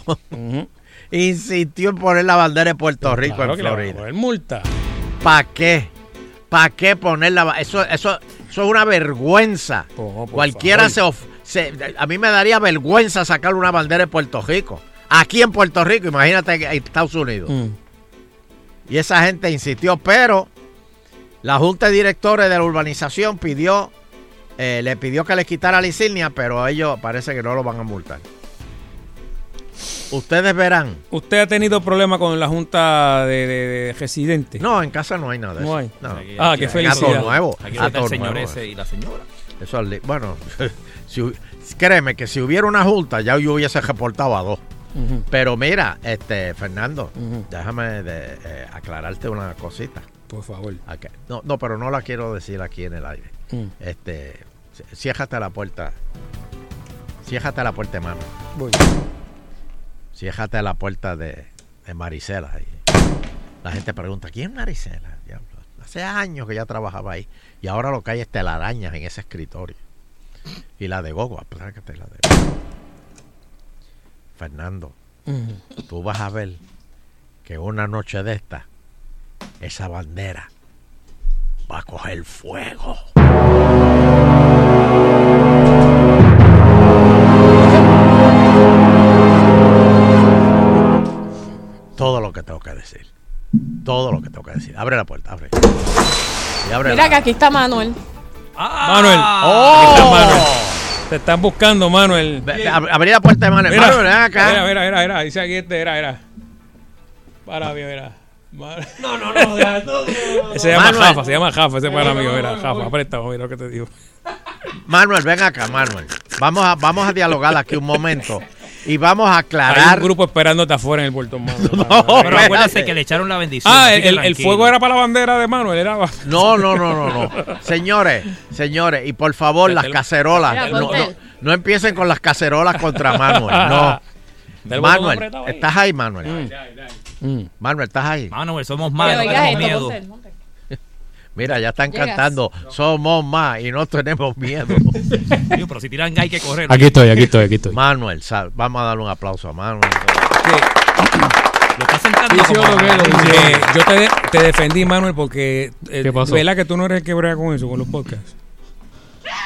insistió en poner la bandera de Puerto Rico Claro en que le van a Florida. poner multa. ¿Para qué? ¿Para qué poner la eso, eso, eso es una vergüenza. Oh, Cualquiera favor. se, of- se- A mí me daría vergüenza sacar una bandera de Puerto Rico. Aquí en Puerto Rico, imagínate que en Estados Unidos. Mm. Y esa gente insistió, pero la Junta de Directores de la urbanización pidió, eh, le pidió que le quitara la insignia, pero ellos parece que no lo van a multar. Ustedes verán. ¿Usted ha tenido problemas con la junta de, de- de residentes? No, en casa no hay nada de No eso. hay. No. Aquí- Ah, aquí- qué Gato felicidad. nuevo. Aquí gato el señor nuevo. ese y la señora. Eso bueno, si créeme que si hubiera una junta ya yo hubiese reportado a dos. Pero mira, este Fernando, déjame de, eh, aclararte una cosita. Por favor. No, no, pero no la quiero decir aquí en el aire. Mm. Este, ci- ciérrate la puerta. Ciérrate la puerta, hermano. Voy. Ciérrate la puerta de, de Marisela. La gente pregunta, ¿quién es Marisela? Hace años que ya trabajaba ahí. Y ahora lo que hay es telarañas en ese escritorio. Y la de Gogo, aplácate la de Fernando, Ujú. tú vas a ver que una noche de esta, esa bandera va a coger fuego. Todo lo que tengo que decir. Todo lo que tengo que decir. Abre la puerta, abre. Y abre Mira la- que aquí está Manuel. Manuel. ¡Oh! Aquí está Manuel. Te están buscando, Manuel. Abrí la puerta de Manuel. Mira, Manuel, ven acá. Mira, mira, mira, mira. Dice aquí este, era, era. Para mí, mira. No, no, no, deja todo. Se llama Manuel. Jafa, se llama Jafa, ese para amigo, mira, Jafa, aprieta, mira lo que te digo. Manuel, ven acá, Manuel. Vamos a, vamos a dialogar aquí un momento. Y vamos a Hay aclarar. un grupo esperándote afuera en el puerto Manuel. No, Pero espérate. acuérdate que le echaron la bendición. Ah, el, fuego era para la bandera de Manuel, era. No, no, no, no, no. Señores, señores, y por favor, las cacerolas. No, no, no empiecen con las cacerolas contra Manuel. No. Manuel. ¿estás ahí, Manuel? Mm. Manuel, ¿estás ahí? Manuel, somos Pero más, no oiga tenemos esto, miedo. Mira, ya están Llegas. cantando. Somos más y no tenemos miedo. Digo, pero si tiran hay que correr. Aquí estoy, aquí estoy, aquí estoy. Manuel, sal- vamos a darle un aplauso a Manuel. sentando Sí, sí, como- lo veo, lo veo. Eh, yo te, de- te defendí, Manuel, porque eh, ¿Qué pasó? ¿verdad que tú no eres el que brega con eso, con los podcasts?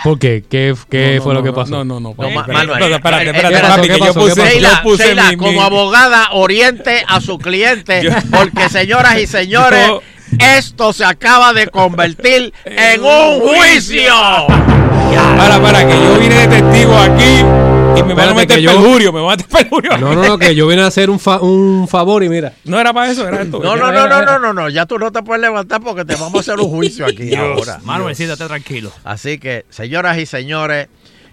¿Por qué? ¿Qué, qué No, no, fue lo que pasó? no, no, no, No, Manuel. espérate, espérate, Eh, espérate, papi, que ¿qué yo puse. Sheila, yo puse Sheila, mi- como mi- abogada, oriente a su cliente, porque señoras y señores, Yo- esto se acaba de convertir en un juicio. Para, para, que yo vine de testigo aquí y me van a meter yo- perjurio, me van a meter perjurio. No, no, no, que yo vine a hacer un, fa- un favor y mira. No era para eso, era esto. No, no, no, era- no, era- no, no, no, ya tú no te puedes levantar porque te vamos a hacer un juicio aquí ahora. Manuel, siéntate tranquilo. Así que, señoras y señores,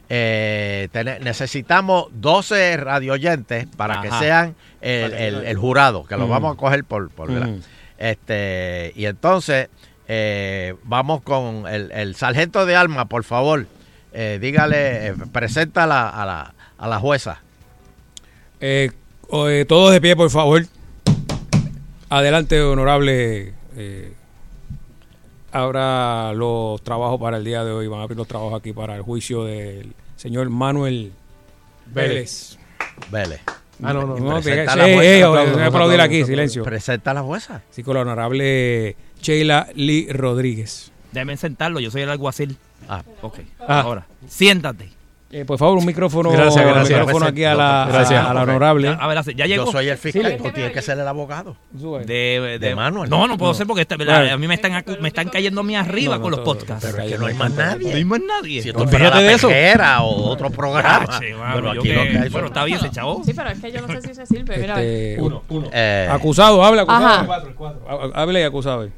eh, necesitamos 12 radioyentes para que sean el, el- el jurado, que lo Mm. vamos a coger por, por. Mm. Este, y entonces eh, vamos con el, el sargento de alma, por favor. Eh, dígale, eh, presenta a la, a la, a la jueza. Eh, todos de pie, por favor. Adelante, honorable. Habrá los trabajos para el día de hoy. Van a abrir los trabajos aquí para el juicio del señor Manuel Vélez. Vélez. Ah, no, no. No, la eh, voy a aplaudir aquí, silencio. Presenta la jueza. Sí, con la honorable Sheila Lee Rodríguez. Déjame sentarlo, yo soy el alguacil. Ah, ok. Ah. Ahora, siéntate. Eh, por favor, un micrófono, Gracias, un gracias. micrófono aquí a la, Gracias. a, a la honorable. Ya, a ver, ya llegó. Yo soy el fiscal, Sí, tú tienes que ser el abogado. de, De Manuel. No, no puedo No. ser porque este- Claro. a mí me están, me están cayendo a mí arriba No, no, con los podcasts. Pero es que no hay más No nadie. hay más nadie. Si esto fuera la de eso. o otro programa. Ah, che, mano, Pero aquí que- lo que hay bueno, está bien, se chavo. Sí, pero es que yo no sé si se sirve. Mira, Este, Eh, Acusado, habla, acusado. Ajá. Ha- Hable, acusado.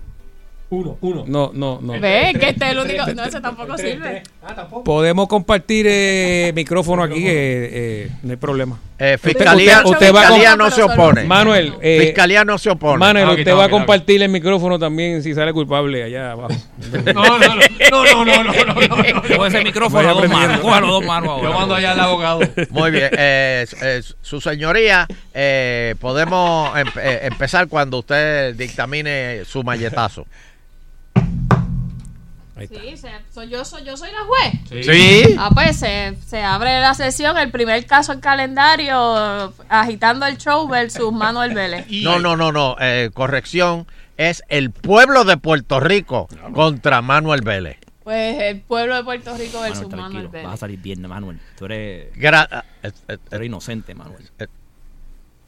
Uno, uno. No, no, no. ve que este es el único. No, ese tampoco sirve. Podemos compartir eh, micrófono aquí, eh, eh, no hay problema. eh, fiscalía, Usted- usted fiscalía no se opone. Manuel, eh, fiscalía no se opone. Manuel, Ah, usted está va a compartir el micrófono también si sale culpable allá abajo. No, no, no, no, no, no, no, no, ese micrófono a dos manos. Cójalo a dos manos ahora. Yo mando allá al abogado. Muy bien. eh, eh, su señoría, eh, podemos em- empezar cuando usted dictamine su malletazo. Sí, se- soy yo, soy, yo soy la juez. Sí. Ah, pues se, se abre la sesión, el primer caso en calendario, agitando el show versus Manuel Vélez. No, no, no, no. eh, corrección. Es el pueblo de Puerto Rico contra Manuel Vélez. Pues el pueblo de Puerto Rico versus Manuel, Manuel Vélez. vas a salir bien, Manuel. Tú eres, Gra- eh, eh, tú eres inocente, Manuel. eh,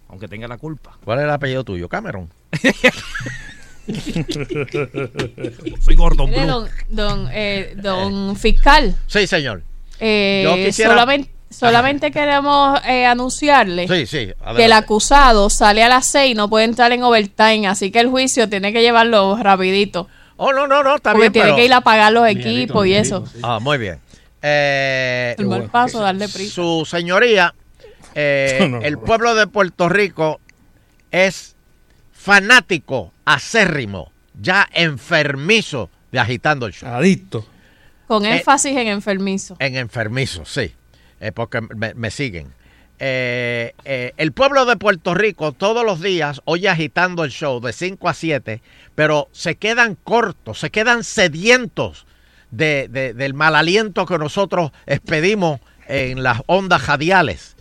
Aunque tenga la culpa. ¿Cuál es el apellido tuyo? Cameron. Soy Gordon Blue. don, don, eh, don fiscal, Sí, señor. eh, Yo quisiera- solamente, solamente queremos eh, anunciarle Sí, sí. que el acusado sale a las seis, no puede entrar en overtime, así que el juicio tiene que llevarlo rapidito. Oh, no, no, no, está Porque bien. tiene pero- que ir a pagar los equipos y eso. Ah, muy bien. Eh, El mal paso, darle prisa. su señoría, eh, No, no, el pueblo de Puerto Rico es fanático, acérrimo, ya enfermizo de agitando el show. Adicto. Con Eh, énfasis en enfermizo. En enfermizo, sí, eh, porque me, me siguen. Eh, eh, el pueblo de Puerto Rico todos los días oye agitando el show de 5 a 7, pero se quedan cortos, se quedan sedientos de- de- del mal aliento que nosotros expedimos en las ondas radiales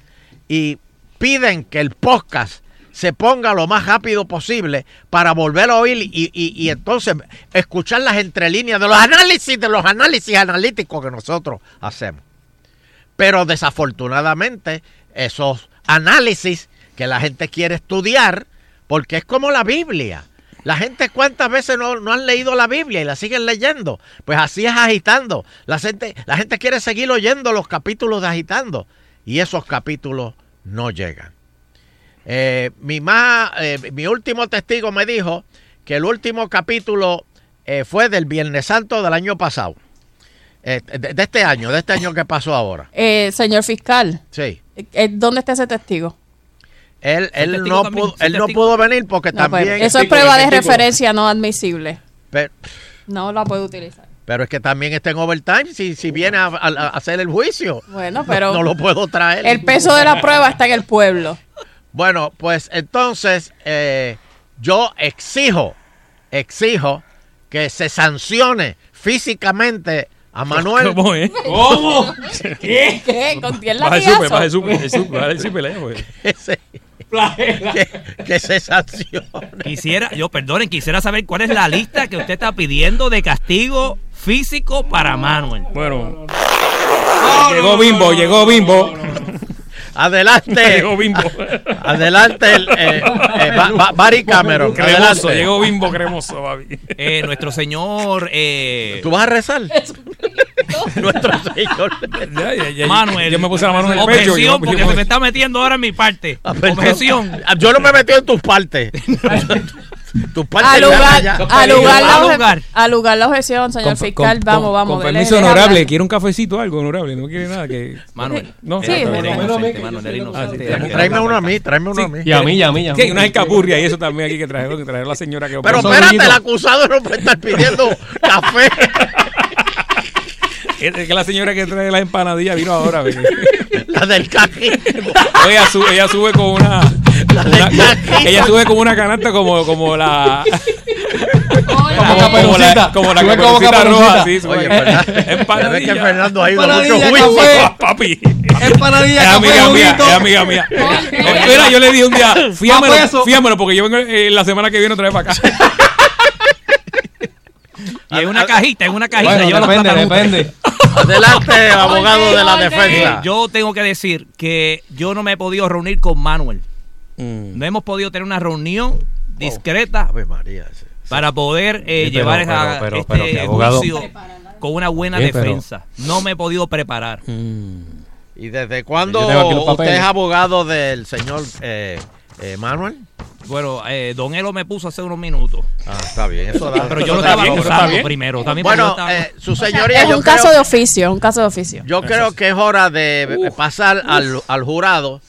y piden que el podcast se ponga lo más rápido posible para volver a oír y, y- y entonces escuchar las entrelíneas de los análisis, de los análisis analíticos que nosotros hacemos. Pero desafortunadamente esos análisis que la gente quiere estudiar, porque es como la Biblia. La gente cuántas veces no, no han leído la Biblia y la siguen leyendo. Pues así es agitando. La gente, la gente quiere seguir oyendo los capítulos de agitando. Y esos capítulos no llegan. Eh, mi, más, eh, mi último testigo me dijo que el último capítulo eh, fue del Viernes Santo del año pasado. Eh, de, de este año, de este año que pasó ahora. Eh, señor fiscal, Sí. eh, ¿dónde está ese testigo? Él, él testigo no, también, pudo, él no pudo venir porque No, pues, también... eso es prueba de referencia no admisible. Pero, No la puede utilizar. pero es que también está en overtime si, si viene a, a- a hacer el juicio. Bueno, pero No lo puedo traer. el peso de la prueba está en el pueblo. Bueno, pues entonces eh, yo exijo, exijo que se sancione físicamente a Manuel. ¿Cómo es? ¿Cómo? ¿Qué? ¿Con 10 Baja el supe, latigazos? baja supe, baja el supe, la llamo. Ese- que, que se sancione. Quisiera, yo perdonen, quisiera saber cuál es la lista que usted está pidiendo de castigo físico para Manuel. Bueno. llegó Bimbo, llegó Bimbo. Adelante. Llegó Bimbo. Adelante, el, eh, eh, Ba- Ba- Barry Cameron. Cremoso, Adelante. llegó Bimbo cremoso, baby. Eh, nuestro señor. Eh, ¿Tú vas a rezar? Nuestro Señor. Manuel. yo me puse la mano en el pecho, Objeción, porque yo- se me está metiendo ahora en mi parte. perdón. Objeción. Yo no me he metido en tus partes. Tus partes Al lugar, ya- al lugar, la, Al lugar. al lugar la objeción, señor Con- fiscal. con- vamos, vamos. Con permiso dele honorable. ¿quiere un cafecito o algo honorable? No quiere nada que. Manuel. No, Sí. Tráeme uno a mí, tráeme uno a mí. Y a mí, y a mí, Sí, unas escapurrias y eso también aquí que trajeron, que trajeron la señora que Pero espérate, el acusado no puede estar pidiendo café. Es que la señora que trae la empanadilla vino ahora. ve. La del cají. ella, sube, ella sube con una. Una- ella sube con una canasta como, como la. como, como la, como la como caperucita roja. Sí. Oye, Empanadilla. que Fernando ha ido papi. Empanadilla, Es café, amiga mía, es amiga mía. Espera, yo le dije un día, fíamelo, fíamelo, porque yo vengo eh, la semana que viene otra vez para acá. Y en una cajita, en una cajita. Bueno, depende, depende. Adelante, abogado de la Eh, defensa. yo tengo que decir que yo no me he podido reunir con Manuel. Mm. No hemos podido tener una reunión discreta María. sí. para poder eh, Sí, pero- llevar esa- pero- pero- este abogado- juicio con una buena defensa. No me he podido preparar. ¿Y desde cuándo usted es abogado del señor eh, eh, Manuel? Bueno, eh, Don Elo me puso hace unos minutos. Ah, está bien. Eso da- Pero yo lo estaba bien, eso está acusando bien. primero. También Bueno, estaba- eh, su señoría, Es yo un creo, caso de oficio, un caso de oficio. yo creo que es hora de pasar al, al jurado,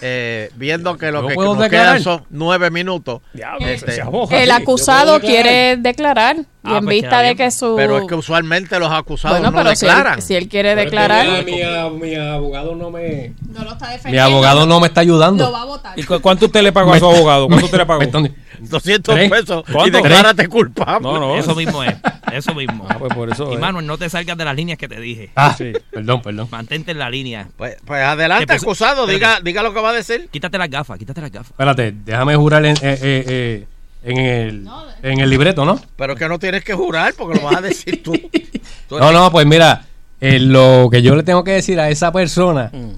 eh, viendo que lo ¿Yo que puedo nos declarar? quedan son nueve minutos. Diablo, Este, se aboja, El sí. acusado quiere declarar y Ah, en pues vista de que su... Pero es que usualmente los acusados bueno, no pero si declaran. él, si él quiere Pero es que declarar... Mi, mi- mi abogado no me. No lo está Mi abogado no me está ayudando. va a votar. ¿Y cu- cuánto usted le pagó a su abogado? ¿Cuánto usted le pagó? Perdón. 200 ¿Tres? pesos y ¿Cuánto? declárate culpable. No, no. Eso mismo es. Eso mismo. Ah, pues por eso. Y eh. Manuel, no te salgas de las líneas que te dije. Ah, Sí. perdón, perdón. Mantente en la línea. Pues, pues adelante, Te puse- acusado, diga, diga lo que va a decir. Quítate las gafas, quítate las gafas. Espérate, déjame jurar en, eh, eh, eh, en, el, en el libreto, ¿no? Pero es que no tienes que jurar porque lo vas a decir tú. Tú No, no, pues mira, eh, lo que yo le tengo que decir a esa persona Mm.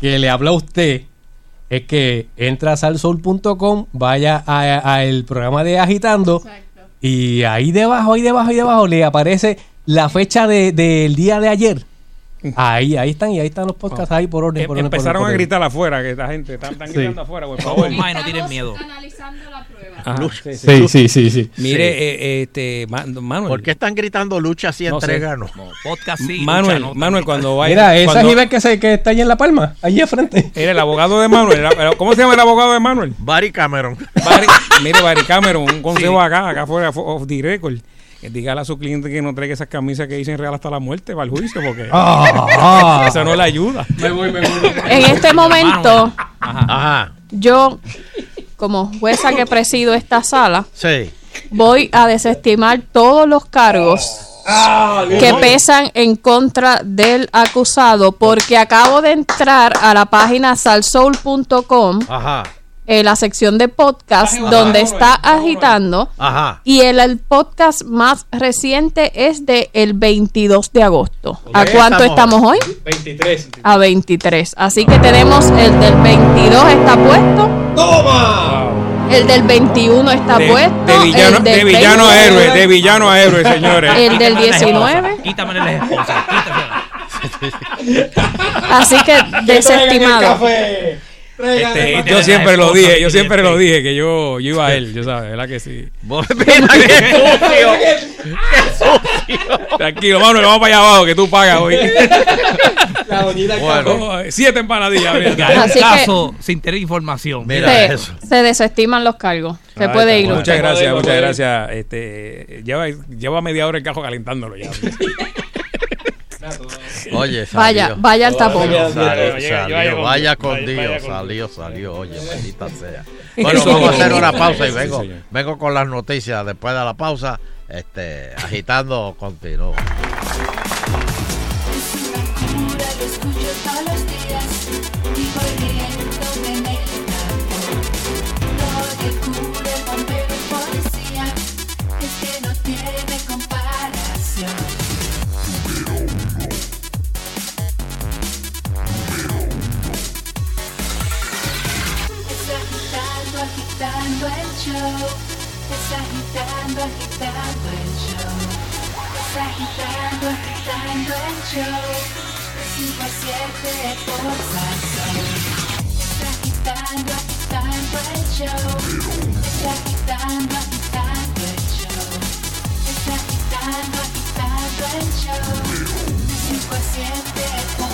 que le habla a usted es que entra a salsoul.com, vaya a, a el programa de Agitando y ahí debajo, ahí debajo, ahí debajo le aparece la fecha de- del día de ayer. Ahí, ahí están y ahí están los podcasts ahí por orden. Em- por orden, por Empezaron orden, a gritar afuera, que esta gente están, gritando afuera, por favor. May, no tienes miedo. Analizando la prueba. Ajá, Lucha. sí, sí. Sí, sí, sí, sí. Mire, Sí. eh, este, Ma- Manuel. ¿Por qué están gritando lucha si No entrega no? Podcast sí. Manuel, lucha no. Manuel, cuando vaya. Mira, esa cuando- es que, se, que está ahí en La Palma, allí al frente. Era el abogado de Manuel. era- ¿Cómo se llama el abogado de Manuel? Barry Cameron. Barry- mire, Barry Cameron, un consejo acá, acá fuera of the record. Que dígale a su cliente que no traiga esas camisas que dicen real hasta la muerte para el juicio, porque Ah. eso no le ayuda. Me voy, me voy. En este momento, Ajá. Ajá. yo, como jueza que presido esta sala, Sí. voy a desestimar todos los cargos que pesan en contra del acusado porque acabo de entrar a la página salsoul.com Ajá. en la sección de podcast donde está agitando Ajá. y el, el podcast más reciente es de el 22 de agosto. ¿A Ok, cuánto estamos estamos hoy? 23. A 23. Así que tenemos el del 22 está puesto. El del 21 está De, puesto. de villano, el del de villano a 20, héroe, de villano a héroe, señores. El del Quítamele las 19. esposas, Quítamele las esposas. Así que desestimado. Este, yo siempre lo dije, yo siempre lo dije que yo, yo iba a él, yo sabes, ¿verdad que sí? Qué sucio. Qué sucio. Tranquilo, Manuel, vamos para allá abajo que tú pagas hoy. La doñita Bueno. Siete empanadillas. mira. Un Así que- caso sin tener información. Mira Se, eso. se desestiman los cargos. Se puede ir. Muchas gracias, muchas gracias. Este, lleva, lleva media hora el cajo calentándolo ya. Oye, salió. Vaya, vaya al tapón. Salió, Salió, llega, salió, vaya con Dios, salió, salió, oye, maldita sea. Bueno, vamos a hacer una pausa y vengo, vengo con las noticias después de la pausa, este, agitando continuo. Show. Está agitando, agitando el show. Está agitando, agitando el show. De 5 a 7 por Salsón. Está agitando, agitando el show. Está agitando, agitando el show. Está agitando, agitando el show. De 5 a 7 por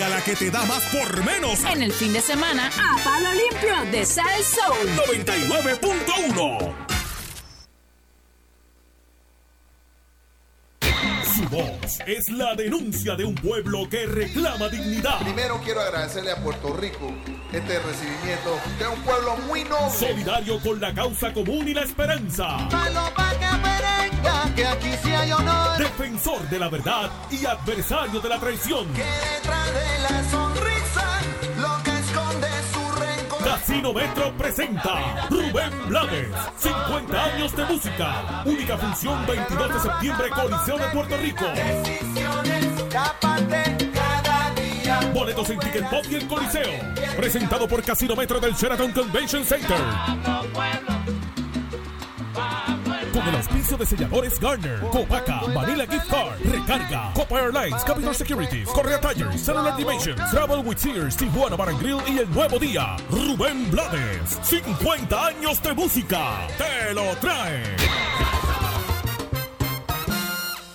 A la que te da más por menos. En el fin de semana, a palo limpio de Sal Soul. 99.1. Es la denuncia de un pueblo que reclama dignidad. Primero quiero agradecerle a Puerto Rico este recibimiento de un pueblo muy noble. Solidario con la causa común y la esperanza. que aquí sí hay honor. Defensor de la verdad y adversario de la traición. Detrás de la sonrisa, Casino Metro presenta Rubén Blades, 50 años de música. Única función 22 de septiembre, Coliseo de Puerto Rico. Boletos en Ticket Pop y el Coliseo. Presentado por Casino Metro del Sheraton Convention Center. El auspicio de selladores Garner, Copaca, Manila Gift Card, Recarga, Copa Airlines, Capital Securities, Correa Tires, Cellular Dimensions, Travel with Sears, Tijuana Bar Grill y el nuevo día. Rubén Blades, 50 años de música. Te lo trae.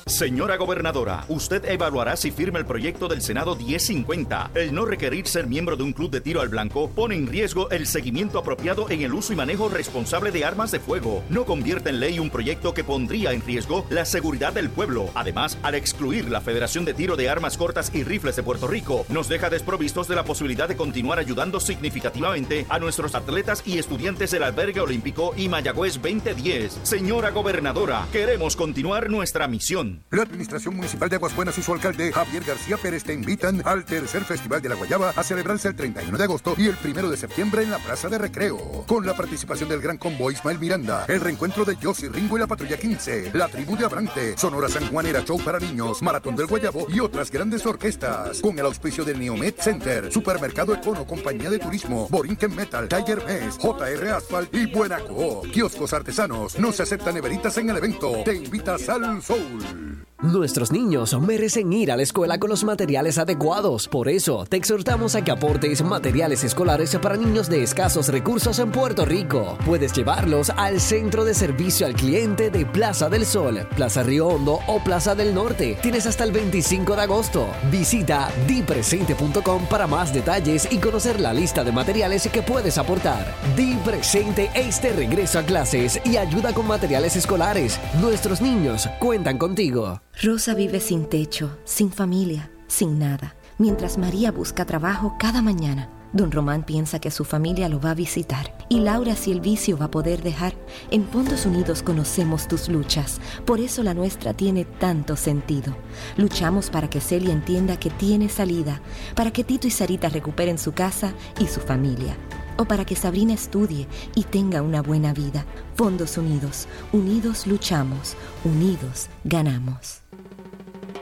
Señora gobernadora, usted evaluará si firma el proyecto del Senado 1050. El no requerir ser miembro de un club de tiro al blanco pone en riesgo el seguimiento apropiado en el uso y manejo responsable de armas de fuego. No convierte en ley un proyecto que pondría en riesgo la seguridad del pueblo. Además, al excluir la Federación de Tiro de Armas Cortas y Rifles de Puerto Rico, nos deja desprovistos de la posibilidad de continuar ayudando significativamente a nuestros atletas y estudiantes del Albergue Olímpico y Mayagüez 2010. Señora gobernadora, queremos continuar nuestra misión. La Administración Municipal de Aguas Buenas y su alcalde Javier García Pérez te invitan al tercer Festival de la Guayaba a celebrarse el 31 de agosto y el 1 de septiembre en la Plaza de Recreo. Con la participación del gran combo Ismael Miranda, el reencuentro de Josie Ringo y la Patrulla 15, la Tribu de Abrante, Sonora San Juanera Show para niños, Maratón del Guayabo y otras grandes orquestas. Con el auspicio del Neomet Center, Supermercado Econo, Compañía de Turismo, Borinquen Metal, Tiger Mess, JR Asphalt y Buenaco. Kioscos artesanos, no se aceptan neveritas en el evento. Te invita Sal Soul. Mm-hmm. Nuestros niños merecen ir a la escuela con los materiales adecuados. Por eso, te exhortamos a que aportes materiales escolares para niños de escasos recursos en Puerto Rico. Puedes llevarlos al Centro de Servicio al Cliente de Plaza del Sol, Plaza Río Hondo o Plaza del Norte. Tienes hasta el 25 de agosto. Visita dipresente.com para más detalles y conocer la lista de materiales que puedes aportar. Di Presente este regreso a clases y ayuda con materiales escolares. Nuestros niños cuentan contigo. Rosa vive sin techo, sin familia, sin nada, mientras María busca trabajo cada mañana. Don Román piensa que su familia lo va a visitar y Laura si el vicio va a poder dejar. En Fondos Unidos conocemos tus luchas, por eso la nuestra tiene tanto sentido. Luchamos para que Celia entienda que tiene salida, para que Tito y Sarita recuperen su casa y su familia, o para que Sabrina estudie y tenga una buena vida. Fondos Unidos, unidos luchamos, unidos ganamos.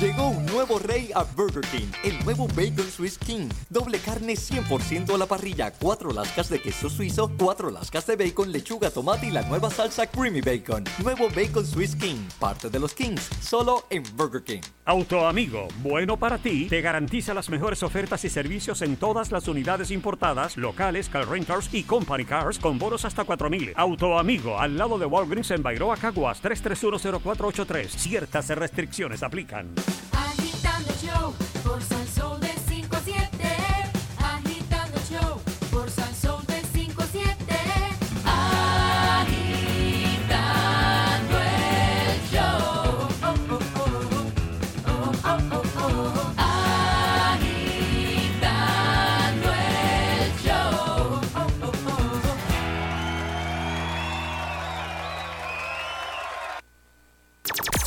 Llegó un nuevo rey a Burger King, el nuevo Bacon Swiss King. Doble carne 100% a la parrilla, cuatro lascas de queso suizo, cuatro lascas de bacon, lechuga, tomate y la nueva salsa Creamy Bacon. Nuevo Bacon Swiss King, parte de los Kings, solo en Burger King. Autoamigo, bueno para ti, te garantiza las mejores ofertas y servicios en todas las unidades importadas, locales, car rentals y company cars con bonos hasta 4000. Autoamigo, al lado de Walgreens en Bairoa, Caguas, 3310483. Ciertas restricciones aplican. Agitando el show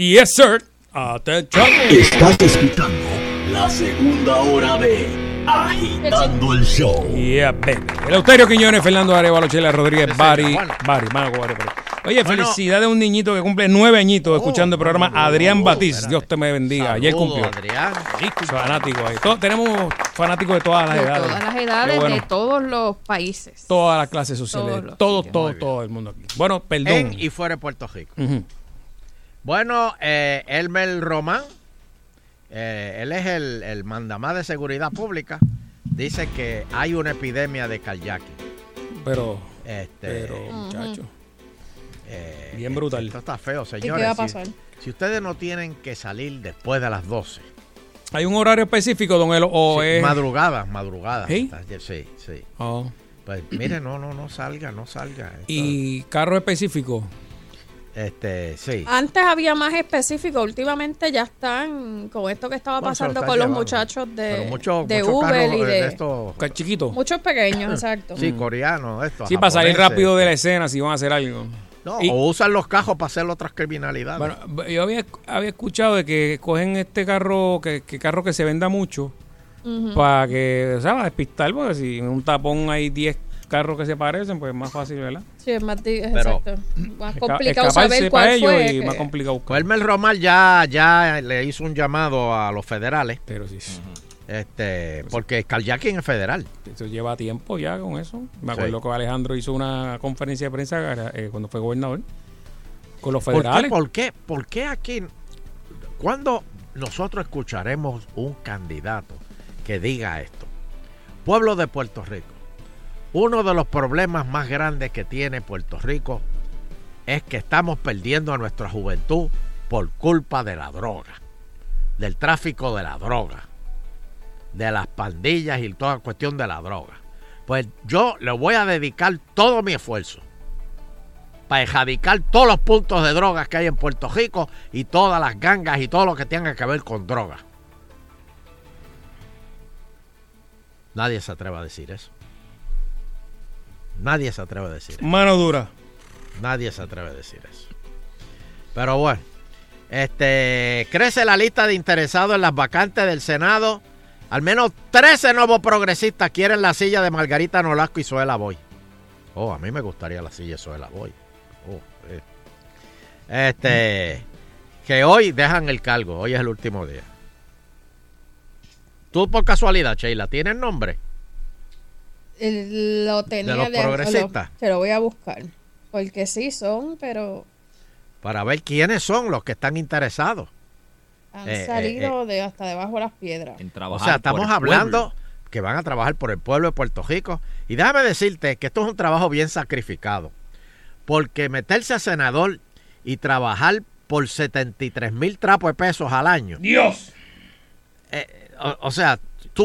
Yes, sir. Atención. Estás escuchando la segunda hora de Agitando el Show. Yeah, baby. Eleuterio Quiñones, Fernando Arevalo, Chela Rodríguez, Bari. Bari, mano, Bari, Bari. Oye, Bueno. felicidades a un niñito que cumple nueve añitos escuchando el programa Adrián Batiz. Dios te me bendiga. Ayer Saludos, cumplió. Adrián. Fanático ahí. Todo- tenemos fanáticos de todas las De edades. todas las edades, bueno. de todos los países. Todas las clases sociales. Todos Todo, todo, todo el mundo aquí. Bueno, perdón. En y fuera de Puerto Rico. Ujú. Bueno, eh, Elmer Román, eh, él es el, el mandamás de seguridad pública, dice que hay una epidemia de kayaking. Pero, Este, pero, muchacho. eh, Bien brutal. Esto está feo, qué señores. va a Si- pasar? Si, ustedes no tienen que salir después de las 12. ¿Hay un horario específico, don Elo? O Sí, es... Madrugadas, madrugadas. ¿Sí? Sí, sí. Oh. Pues mire, no, no, no salga, no salga. Esto- ¿Y carro específico? Este, sí. Antes había más específico, últimamente ya están con esto que estaba Bueno, pasando con los llevando. muchachos de, de muchos Uber y eh, de... de estos- chiquito. Muchos pequeños, exacto. Sí, coreanos, esto. Sí, para salir rápido de la escena si van a hacer algo. No, Y- o usan los cajos para hacer otras criminalidades. Bueno, yo había, había escuchado de que cogen este carro, que, que carro que se venda mucho, para que, o sea, para despistar, porque si en un tapón hay 10 carros que se parecen, pues es más fácil, ¿verdad? Sí, es más, Pero- exacto. más complicado saber para cuál ellos fue. y que- más complicado buscar. Pues Elmer Romal ya, ya le hizo un llamado a los federales. Pero sí. Este, porque kayaking es federal. Eso lleva tiempo ya con eso. Me Sí. acuerdo que Alejandro hizo una conferencia de prensa eh, cuando fue gobernador con los ¿Por qué, federales. por qué, por qué aquí, cuando nosotros escucharemos un candidato que diga esto? Pueblo de Puerto Rico, uno de los problemas más grandes que tiene Puerto Rico es que estamos perdiendo a nuestra juventud por culpa de la droga, del tráfico de la droga, de las pandillas y toda cuestión de la droga. Pues yo le voy a dedicar todo mi esfuerzo para erradicar todos los puntos de drogas que hay en Puerto Rico y todas las gangas y todo lo que tenga que ver con drogas. Nadie se atreve a decir eso. Nadie se atreve a decir eso. Mano dura. Nadie se atreve a decir eso. Pero bueno, este crece la lista de interesados en las vacantes del Senado. Al menos 13 nuevos progresistas quieren la silla de Margarita Nolasco y Zoela Boy. Oh, a mí me gustaría la silla de Zoela Boy. Oh, eh. Este, que hoy dejan el cargo. Hoy es el último día. Tú por casualidad, Sheila, ¿tienes nombre? Lo tenía los progresistas? lo- se lo voy a buscar. Porque sí son, pero Para ver quiénes son los que están interesados. han Eh, eh, salido de hasta debajo de las piedras. O sea, estamos hablando que van a trabajar por el pueblo de Puerto Rico. Y déjame decirte que esto es un trabajo bien sacrificado. Porque meterse a senador y trabajar por 73 mil trapos de pesos al año. ¡Dios! o, o sea,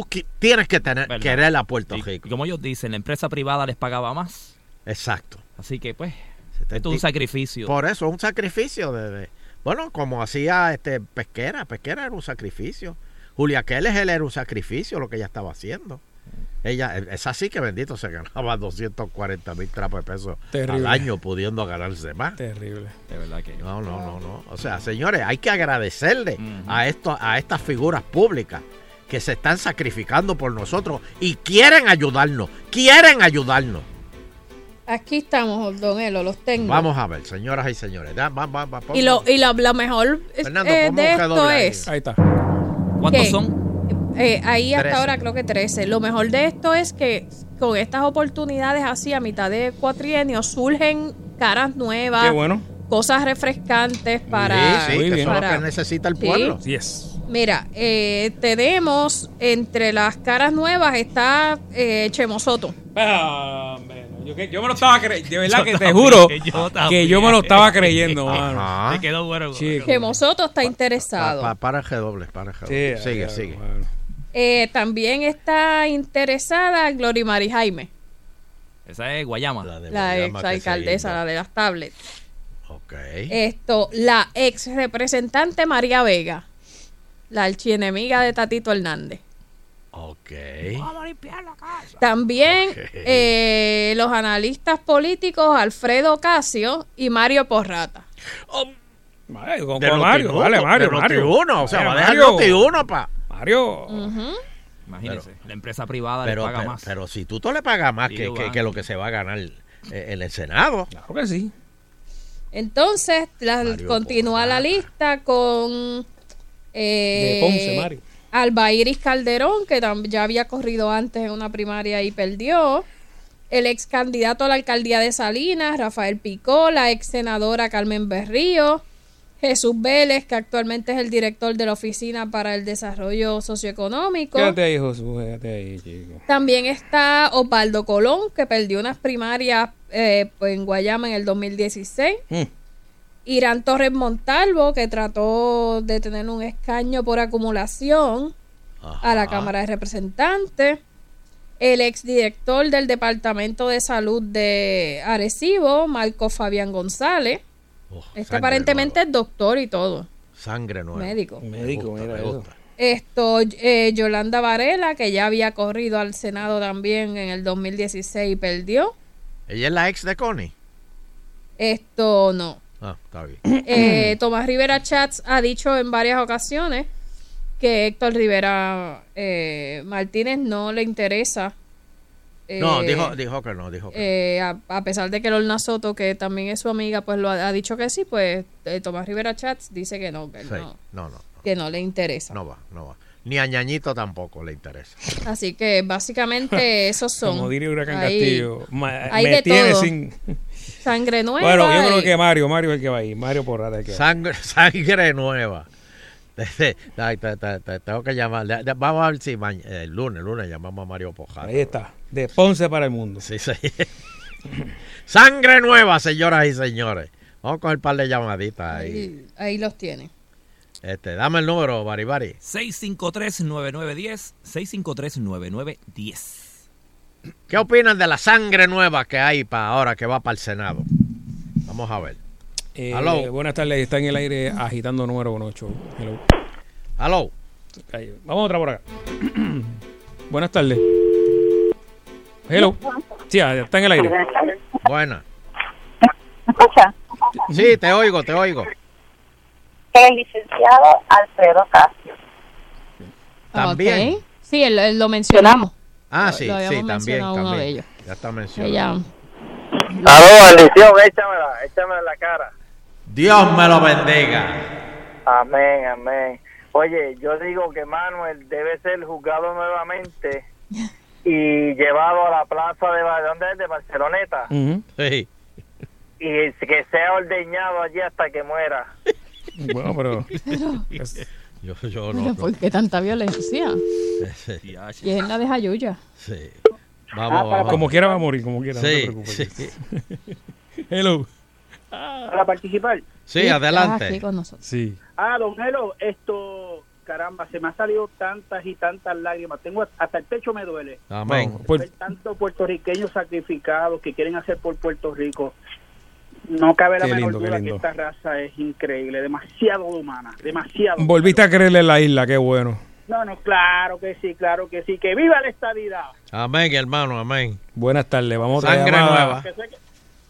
tú tienes que tener, ¿Verdad? querer a Puerto Y Rico. como ellos dicen, la empresa privada les pagaba más. Exacto. Así que, pues, esto es un sacrificio. Por eso, un sacrificio de, de- Bueno, como hacía este Pesquera, Pesquera era un sacrificio. Julia Keller él era un sacrificio lo que ella estaba haciendo. Ella, es así que bendito se ganaba 240 mil trapos de pesos Terrible. al año pudiendo ganarse más. Terrible. De verdad que. No, no, no, no. O sea, señores, hay que agradecerle a esto, a estas figuras públicas que se están sacrificando por nosotros y quieren ayudarnos, quieren ayudarnos. Aquí estamos, Don Elo, los tengo. Vamos a ver, señoras y señores. Da- va- va- va- Y lo, y lo, lo mejor Fernando, eh, ponme de esto ahí. es. Ahí está. ¿Cuántos ¿Qué? son? Eh, ahí hasta ahora creo que 13. Lo mejor de esto es que con estas oportunidades así a mitad de cuatrienio surgen caras nuevas, Qué bueno. cosas refrescantes para... sí, sí, que lo para- que necesita el Sí. pueblo. Yes. Mira, eh, tenemos entre las caras nuevas está eh, Chemo Soto. Ah, yo, me lo estaba creyendo. De verdad Yo que te juro yo que yo me lo estaba creyendo, mano. Ajá. Te quedó bueno. Chico. Chemo Soto está Pa- interesado. pa- para el G-doble, para el Sí, G-doble. sigue, sigue. Eh, también está interesada Glory Mari Jaime, Esa es Guayama. la Guayama ex que se alcaldesa, la de las tablets. Ok. Esto, la ex representante María Vega, la archienemiga de Tatito Hernández. Ok. También Ok. eh, los analistas políticos Alfredo Casio y Mario Porrata. Vale, con, De con Mario, Noti1, vale, Mario, de Mario. Noti1, o sea, va a dejar Mario. Noti1 pa. Mario. Imagínense, la empresa privada Pero, le paga pero, más. pero si tú, le pagas más Sí, que, lo que- lo que se va a ganar eh, en el Senado. Claro que sí. Entonces, la- Mario continúa la lista con eh, De Ponce, Mario. Alba Iris Calderón, que ya había corrido antes en una primaria y perdió. El ex candidato a la alcaldía de Salinas, Rafael Picó, la ex senadora Carmen Berrío, Jesús Vélez, que actualmente es el director de la Oficina para el Desarrollo Socioeconómico. Quédate ahí, Josué, quédate ahí, chico. También está Osvaldo Colón, que perdió unas primarias eh, en Guayama en el 2016. Mm. Irán Torres Montalvo, que trató de tener un escaño por acumulación a la Cámara de Representantes. El exdirector del Departamento de Salud de Arecibo, Marco Fabián González. Este sangre aparentemente es doctor y todo. Sangre nueva. Médico. Médico, Me gusta, mira me eso. gusta. Esto, eh, Yolanda Varela, que ya había corrido al Senado también en el 2016 y perdió. ¿Ella es la ex de Connie? Esto no. Ah, está bien. Eh, Tomás Rivera Chats ha dicho en varias ocasiones que Héctor Rivera eh, Martínez no le interesa. no, eh, dijo, dijo que no, dijo que eh, a, a pesar de que Lorna Soto, que también es su amiga, pues lo ha, ha dicho que sí, pues eh, Tomás Rivera Chats dice que no, que, Sí. no, no, no, que no le interesa. no va, no va. Ni a Ñañito tampoco le interesa. Así que básicamente esos son. Como diría Huracán Ahí- Castillo. ma- hay me de tiene todo. sin. Sangre nueva. Bueno, yo creo que Mario, Mario es el que va ahí. Mario Porrata es el que va. Sangre, sangre nueva. Ay, te- te- te- tengo que llamar. Vamos a ver si ma- el lunes, el lunes llamamos a Mario Pojada. Ahí está. De Ponce para el mundo. Sí, sí. Sangre nueva, señoras y señores. Vamos a coger un par de llamaditas ahí. ahí, ahí los tiene. Este, dame el número, Baribari. 653-9910. 653-9910. ¿Qué opinan de la sangre nueva que hay para ahora que va para el Senado? Vamos a ver. Eh, Aló. Buenas tardes, está en el aire agitando número 18. Hello. Ahí, Vamos a otra por acá. buenas tardes. Hello. Sí, está en el aire. Buena. escucha? Sí, te oigo, te oigo. El licenciado Alfredo Casio. También. Sí, él- él lo mencionamos. Ah, sí, lo sí, también, también. de ellos. Ya está mencionado. Ella, Aló, bendición, échamela, échamela en la cara. Dios me lo bendiga. Amén, amén. Oye, yo digo que Manuel debe ser juzgado nuevamente y llevado a la plaza de, ¿dónde es? de Barceloneta Sí. y que sea ordeñado allí hasta que muera. Bueno, pero. Yo, yo pero no. ¿por qué tanta violencia? Sí. Y él la deja yuya. Sí. Ah, Vamos, vamos. Como quiera va a morir, como quiera. no te Sí, preocupes. sí. Hello. Para participar. Sí, adelante. aquí con nosotros. Sí. Ah, don Helo, esto, caramba, se me han salido tantas y tantas lágrimas. Tengo hasta el pecho me duele. Amén. Vamos, pues- tantos puertorriqueños sacrificados que quieren hacer por Puerto Rico. No cabe la Qué menor lindo, duda que esta raza es increíble, demasiado humana, demasiado. Volviste a creerle en la isla, qué bueno. No, no, claro que sí, claro que sí, que viva la estadidad. Amén, hermano, amén. Buenas tardes, vamos a otra Sangre llamada. nueva.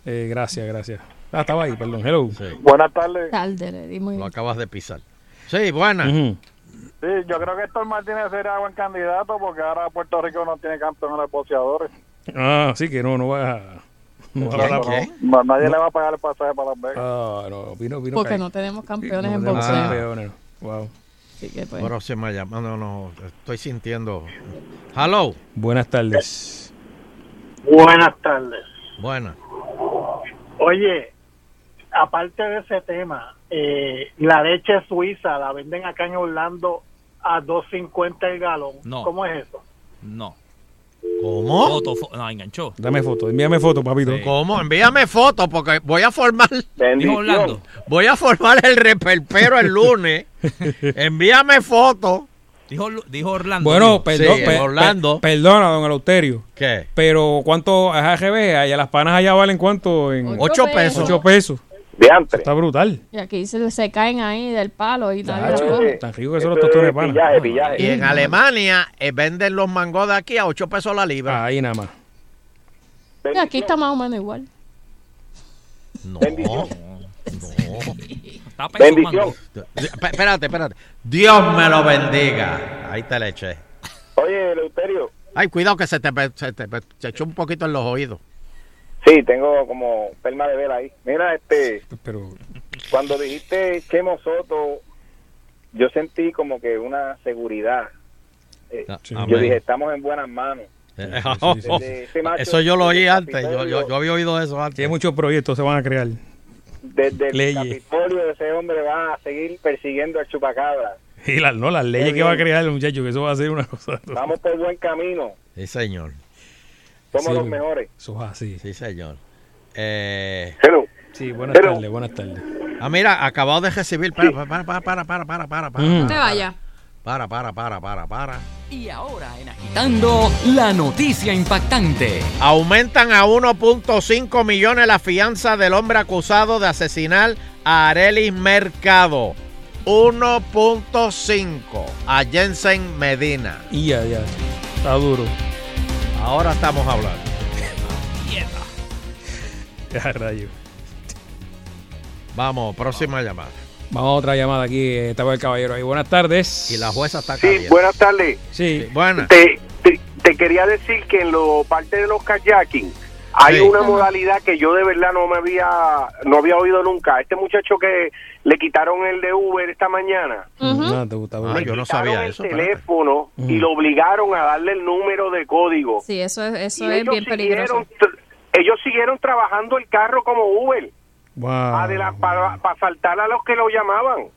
Eh, gracias, gracias. Ah, estaba ahí, perdón. Hello. Buenas tardes. Tarde, le di muy Lo acabas de pisar. Sí, buena. Ujú. Sí, yo creo que Héctor Martínez sería buen candidato porque ahora Puerto Rico no tiene campeones de boxeadores. Ah, sí que no, no va a... No nadie le va a pagar el pasaje para Las Vegas. Ah, no, vino, vino. Porque no tenemos campeones No en tenemos boxeo. campeones. Wow. Así que, pues. Próxima llamada. No, no, estoy sintiendo. Hello. Buenas tardes. Buenas tardes. Buena. Oye, aparte de ese tema, eh, la leche suiza la venden acá en Orlando a 2.50 el galón. No. ¿Cómo es eso? No. ¿Cómo? Foto, fo- no, enganchó. Dame foto, envíame foto, papito. ¿Cómo? Envíame fotos porque voy a formar. Dijo Orlando. Voy a formar el reperpero el lunes. Envíame fotos. Dijo, dijo Orlando. Bueno, perdón, Sí, Orlando. pe- perdona, don Eleuterio. ¿Qué? Pero, ¿cuánto es AGB? Allá las panas allá valen cuánto? En Ocho Ocho pesos. Ocho pesos. Diantre. Está brutal. Y aquí se, se caen ahí del palo y coge. Tan rico que son los tostones de pana. Y en Alemania eh, venden los mangos de aquí a 8 pesos la libra. Ahí nada más. Y aquí está más o menos igual. No. Bendición. Está peso, Bendición. Espérate, espérate. Dios me lo bendiga. Ahí te le eché. Oye, Eleuterio. Ay, cuidado que se te, se te se echó un poquito en los oídos. Sí, tengo como perma de vela ahí. Mira, este, Pero, cuando dijiste Chemo Soto, yo sentí como que una seguridad. Eh, Ah, yo amén. dije, estamos en buenas manos. Desde ese macho- Eso yo lo oí antes. Yo, Capitolio- yo, yo había oído eso antes. tiene muchos proyectos, se van a crear. Desde el Leyes. Capitolio de ese hombre va a seguir persiguiendo al chupacabra. Y las, no, las leyes que va a crear el muchacho, que eso va a ser una cosa. Vamos por buen camino. Sí, señor. Somos Sí, los mejores. Eso es así. Sí, señor. Eh, Sí, buenas Hello. tardes, buenas tardes. ah, mira, acabado de recibir. Para, para, para, para, para, para, para, para. Mm. No te vayas. Para, para, para, para, para. Y ahora en Agitando, la noticia impactante. Aumentan a 1.5 millones la fianza del hombre acusado de asesinar a Arelis Mercado. 1.5 a Jensen Medina. Y ya, ya. Está duro. Ahora estamos hablando. Ya, rayo. Vamos, próxima llamada. Vamos a otra llamada aquí. Estaba el caballero ahí. Buenas tardes. Y la jueza está Sí, caliente. buenas tardes. Sí. Buenas. Te, te, te quería decir que en lo parte de los kayaking hay Sí. una modalidad que yo de verdad no me había no había oído nunca. Este muchacho que le quitaron el de Uber esta mañana, No, te gusta. Ah, le yo no sabía el eso. teléfono y lo obligaron a darle el número de código. Sí, eso es, eso Y es ellos bien peligroso. ellos siguieron trabajando el carro como Uber Wow. para asaltar a los que lo llamaban.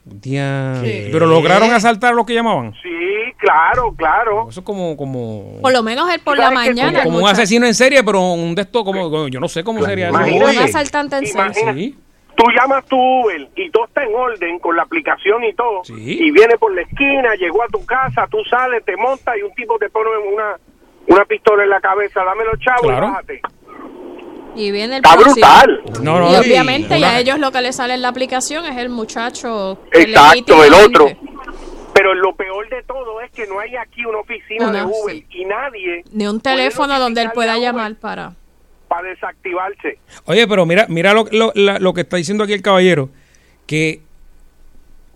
Pero lograron asaltar a los que llamaban. Sí, claro, claro. Eso es como, como, Por lo menos él por la mañana. como el un asesino en serie, pero un de estos, como, yo no sé cómo sería eso. Un asaltante en serio. Imagina- Sí. Tú llamas tu Uber y todo está en orden con la aplicación y todo. Sí. Y viene por la esquina, llegó a tu casa, tú sales, te montas y un tipo te pone una, una pistola en la cabeza. Dame los chavos Claro. y bájate. Y viene el Está próximo. brutal. No, no, y y- obviamente una- ya a ellos lo que les sale en la aplicación es el muchacho. Exacto, el otro. Pero lo peor de todo es que no hay aquí una oficina de Uber sí. y nadie Ni un teléfono donde él pueda llamar para. para desactivarse. Oye, pero mira, mira lo, lo, la- lo que está diciendo aquí el caballero, que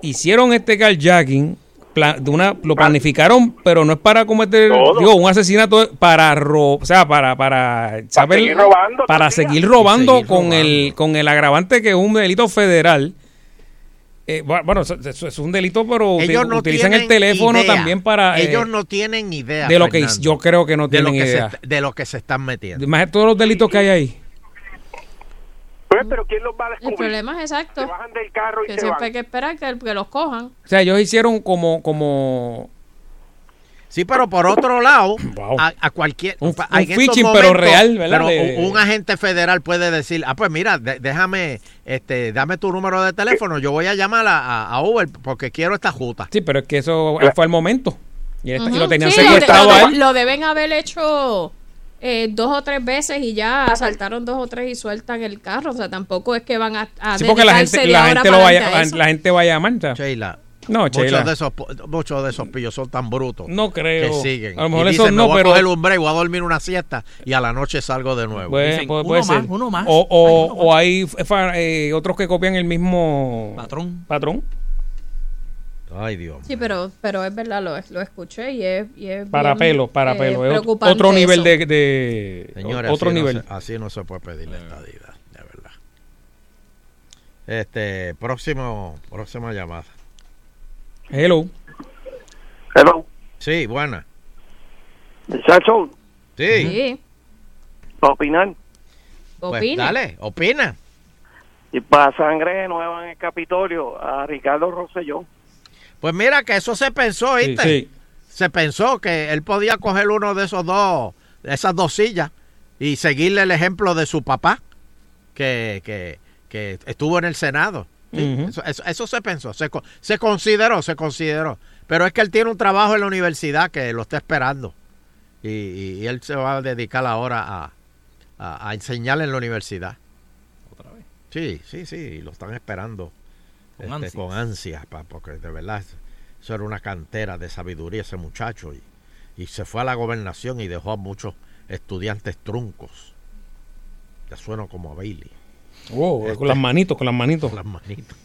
hicieron este carjacking, de una, lo planificaron, pero no es para cometer Todo. digo, un asesinato, para ro, o sea, para para saber- seguir robando, para seguir robando Seguir con robando. el con el agravante que es un delito federal. Eh, bu- bueno, eso, eso es un delito, pero uti- Ellos no utilizan el teléfono idea. también para eh, Ellos no tienen idea. de lo que yo creo que no de lo tienen que idea. Se, de lo que se están metiendo. Más todos los delitos que hay ahí. Pues, pero ¿quién los va a El descubrir? problema es Se exacto. bajan del carro y Que se siempre van. hay que esperar que, que los cojan. O sea, ellos hicieron como como Sí, pero por otro lado, Wow. a, a cualquier... Un- un en phishing, pero real, ¿verdad? Pero De- un, un agente federal puede decir, ah, pues mira, de- déjame, este, dame tu número de teléfono, yo voy a llamar a, a- a Uber porque quiero esta juta. Sí, pero es que eso fue el momento. Y, esta- y lo tenían Sí, lo de- secuestrado lo, de- él. lo deben haber hecho eh, dos o tres veces y ya asaltaron dos o tres y sueltan el carro. O sea, tampoco es que van a, a Sí, porque la gente, la gente, lo vaya, a la gente va a. Sheila. No, Sheila. Muchos de, esos, muchos de esos pillos son tan brutos. No creo. Que siguen. A lo mejor y eso dicen, no, me voy pero- a coger un break, voy a dormir una siesta y a la noche salgo de nuevo. Puede, puede- puede ser. O, o, o hay eh, otros que copian el mismo patrón. patrón. Ay, Dios. Sí, pero, pero es verdad, lo, lo escuché y es, y es Para bien, pelo, para eh, pelo. Es otro nivel eso. de, de- Señores, otro así, nivel. No se, así no se puede pedir la estadidad, de verdad. Este, próximo, próxima llamada. Hello. Hello. Sí, buena. Muchacho, Sí. Sí. para opinar. Pues Opine. dale, opina. Y para sangre nueva en el Capitolio, a Ricardo Rosselló. Pues mira que eso se pensó, ¿viste? sí. Se pensó que él podía coger uno de esos dos, de esas dos sillas y seguirle el ejemplo de su papá, que, que, que estuvo en el Senado. Sí, eso, eso- eso se pensó, se, co- se consideró, se consideró. Pero es que él tiene un trabajo en la universidad que lo está esperando. Y, y- y él se va a dedicar ahora a, a, a enseñar en la universidad. Otra vez. Sí, sí, sí, lo están esperando Con este, ansias. con ansias, pa- porque de verdad eso era una cantera de sabiduría ese muchacho y, y se fue a la gobernación y dejó a muchos estudiantes truncos. Ya suena como a Bailey. Wow, Este- con las manitos, con las manitos. Con las manitos.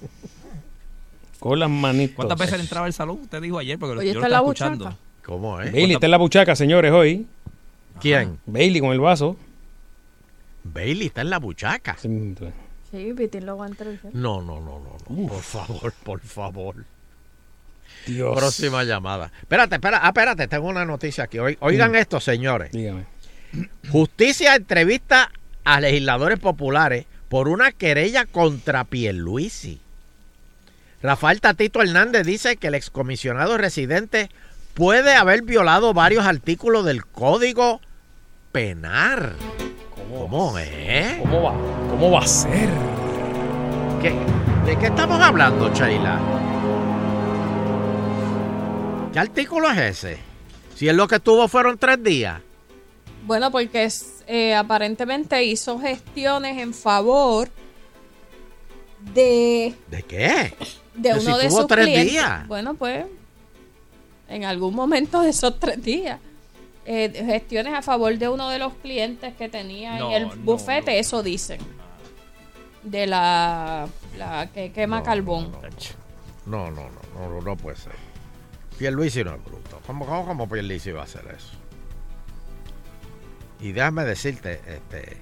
Con las manitos. ¿Cuántas veces entraba al salón? Usted dijo ayer, porque Oye, yo está lo la estaba buchaca. escuchando. ¿Cómo es? Bailey está en la buchaca, señores, hoy. ¿Quién? Bailey con el vaso. Bailey está en la buchaca. Sí, Pitín lo va a entrevistar. No, no, no, no, no. Por favor, por favor. Dios. Próxima llamada. Espérate, espérate, ah, espérate, tengo una noticia aquí. Oi- Oigan Mm. esto, señores. Dígame. Justicia entrevista a legisladores populares por una querella contra Pierluisi. Rafael Tatito Hernández dice que el excomisionado residente puede haber violado varios artículos del Código Penal. ¿Cómo, es? ¿Cómo va? ¿Cómo va a ser? ¿Qué- ¿De qué estamos hablando, Sheila? ¿Qué artículo es ese? Si él lo que tuvo fueron tres días. Bueno, porque es, eh, aparentemente hizo gestiones en favor de, ¿De qué? de Pero uno si de tuvo sus tres clientes. días. Bueno, pues en algún momento de esos tres días. Eh, gestiones a favor de uno de los clientes que tenía No, en el no, bufete, eso dicen. De la, la que quema carbón. No, no, no, no, no, no puede ser. Pierluisi no es bruto. ¿Cómo, cómo, cómo Pierluisi va a hacer eso? Y déjame decirte, este,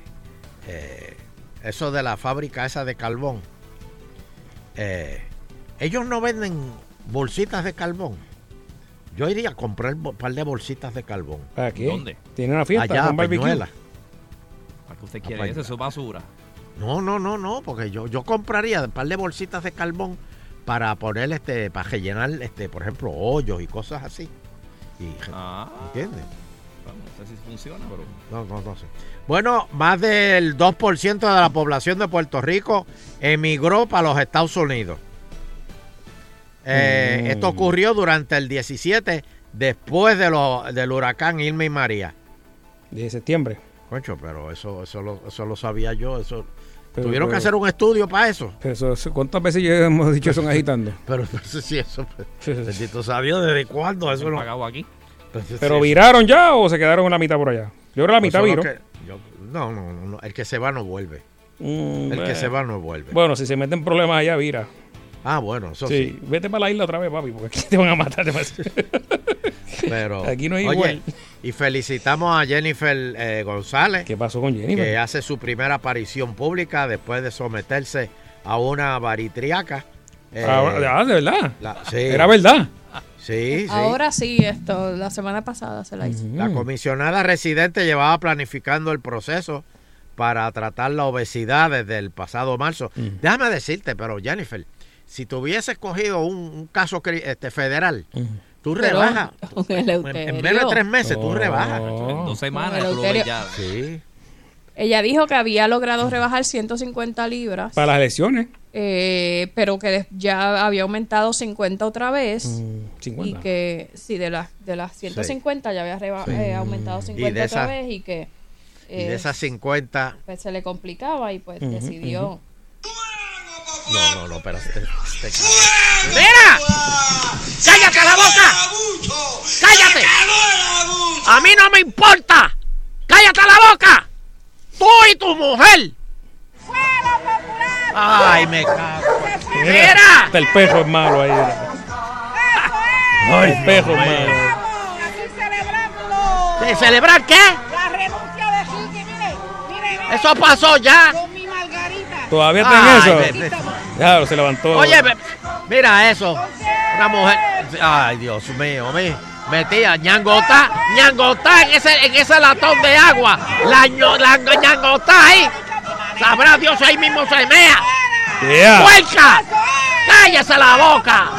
eh, eso de la fábrica esa de carbón, eh, ellos no venden bolsitas de carbón. Yo iría a comprar un par de bolsitas de carbón. ¿Para qué? ¿Dónde? ¿Tiene una fiesta Allá, con barbecue? Peñuela. ¿Para qué usted Ah, quiere pues, es basura. No, no, no, no, porque yo, yo compraría un par de bolsitas de carbón para poner, este, para rellenar, este, por ejemplo, hoyos y cosas así. Y, Ah. ¿Entiendes? Bueno, no sé si funciona, pero... No, no, no sé. Bueno, más del 2% de la población de Puerto Rico emigró para los Estados Unidos. Eh, Mm. Esto ocurrió durante el 17, después de lo, del huracán Irma y María. De septiembre. Concho, pero eso, eso, lo, eso lo sabía yo. Eso, Pero- Tuvieron que hacer un estudio para eso. Eso- ¿Cuántas veces ya hemos dicho son agitando? Pero no sé si eso. Bendito sabía desde cuándo eso no. pagado aquí. Entonces, ¿Pero sí, viraron ya o se quedaron en la mitad por allá? Yo creo que la mitad eso es lo viró. que- yo- no, no, no, no, El que se va no vuelve. Mm, el que se va no vuelve. Bueno, si se meten problemas allá, vira. Ah, bueno, eso sí. sí. Vete para la isla otra vez, papi, porque aquí te van a matar demasiado. Pero, Aquí no es oye, igual. Y felicitamos a Jennifer eh, González. ¿Qué pasó con Jennifer? Que hace su primera aparición pública después de someterse a una baritriaca. Eh, Ah, de verdad. la- sí. Era verdad. Sí, sí. Ahora sí, esto, la semana pasada se la hizo. La comisionada residente llevaba planificando el proceso para tratar la obesidad desde el pasado marzo. Déjame decirte, pero Jennifer, si tuvieses cogido un, un caso este, federal, tú rebajas. En, menos de tres meses tú Oh. rebajas. En dos semanas tú lo ya. Sí. Ella dijo que había logrado rebajar 150 libras, Para las elecciones. eh, pero que ya había aumentado 50 otra vez. Mm, Y 50. que sí, de las de las 150 ya había reba- Sí. eh, aumentado 50 Y de otra vez y que Y de eh, esas 50. pues se le complicaba y pues decidió. ujú. No, no, no, pero este, este- ¡Mira! ¡Cállate la boca! ¡Cállate! ¡A mí no me importa! ¡Cállate la boca! ¡Tú y tu mujer! Ay, me cago. ¡Mira! El perro es malo ahí. Ay, el perro es malo. ¿De celebrar qué? La renuncia de Ricky, mire, mire, Eso pasó ya. ¿Todavía Ay, tienen ve- eso? Ya, se levantó. Oye, mira eso. Una mujer. Ay, Dios mío, mi. Metía ñangota, ñangota en ese, en ese latón de agua. La, la ñangota ahí. Sabrá Dios ahí mismo se mea. Yeah. ¡Puerca! ¡Cállese la boca!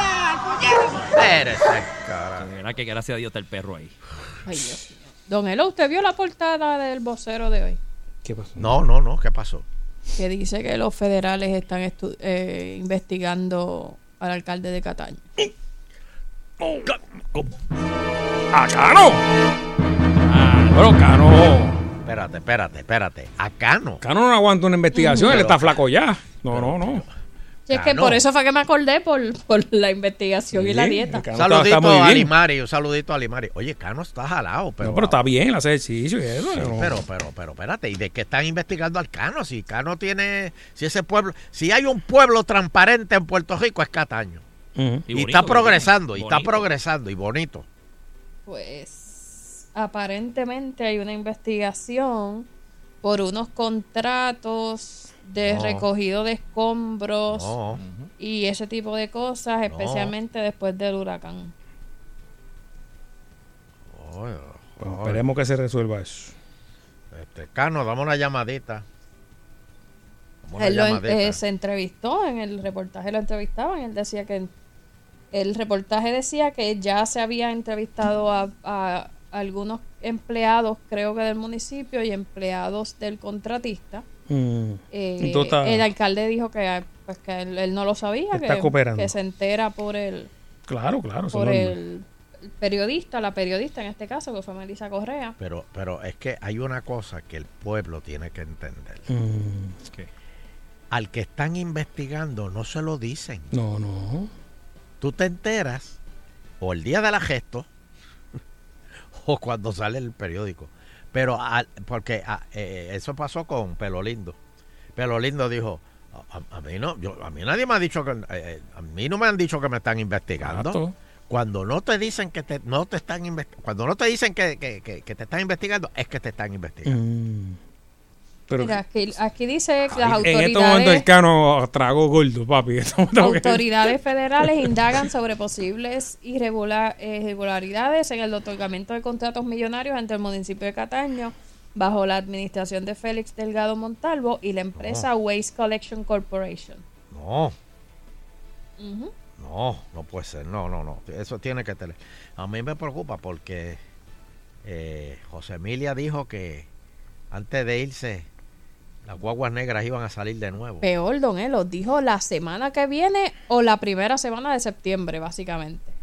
Espérese, cara. Mira que gracias a Dios está el perro ahí. Ay, Dios mío. Don Elo, ¿usted vio la portada del vocero de hoy? ¿Qué pasó? No, no, no, ¿qué pasó? Que dice que los federales están estu- eh, investigando al alcalde de Cataño. ¡A Cano! Ah, bueno, Cano. Espérate, espérate, espérate. Acá no. Cano no aguanta una investigación, él Pero- está flaco ya. No, no, no. Sí, es que por eso fue que me acordé por, por la investigación y la dieta. Saludito muy a. Limari, un saludito a Limari. Oye, Cano está jalado, pero. No, pero está bien, hace ejercicio y eso. Sí, no. pero, pero, pero, espérate, ¿y de qué están investigando al Cano? Si Cano tiene, si ese pueblo, si hay un pueblo transparente en Puerto Rico es Cataño. Y, bonito, está progresando, y está progresando, y bonito. Pues aparentemente hay una investigación por unos contratos de No. recogido de escombros No. y ese tipo de cosas, especialmente después del huracán. Bueno, esperemos que se resuelva eso. este, Cano, dame una llamadita. Una Él en- llamadita. eh, se entrevistó en el reportaje, lo entrevistaban. Él decía que el reportaje decía que ya se había entrevistado a, a algunos empleados, creo que del municipio, y empleados del contratista. Mm. Eh, el alcalde dijo que, pues, que él, él no lo sabía, Está que, cooperando. que se entera por el, Claro, claro. por el, el periodista, la periodista en este caso, que fue Melissa Correa. Pero, pero es que hay una cosa que el pueblo tiene que entender. Mm. Al que están investigando no se lo dicen. No, no. Tú te enteras o el día de la gesto o cuando sale el periódico. Pero al- porque ah, eh, eso pasó con Pelo Lindo. Pelo Lindo dijo, a, a- a mí no, yo, a mí nadie me ha dicho que, eh, eh, a mí no me han dicho que me están investigando. Exacto. Cuando no te dicen que te, no te están cuando no te dicen que, que- que- que te están investigando, es que te están investigando. Mm. Pero Mira, aquí, aquí dice que las en autoridades... este momento el Cano tragó gordo, papi. Que- Autoridades federales indagan sobre posibles irregular- eh, irregularidades en el otorgamiento de contratos millonarios entre el municipio de Cataño bajo la administración de Félix Delgado Montalvo y la empresa Waste Collection Corporation. No, no, no puede ser. No, no, no. Eso tiene que tener. A mí me preocupa porque eh, José Emilia dijo que antes de irse, las guaguas negras iban a salir de nuevo. Peor, Don Elo, dijo la semana que viene o la primera semana de septiembre, básicamente.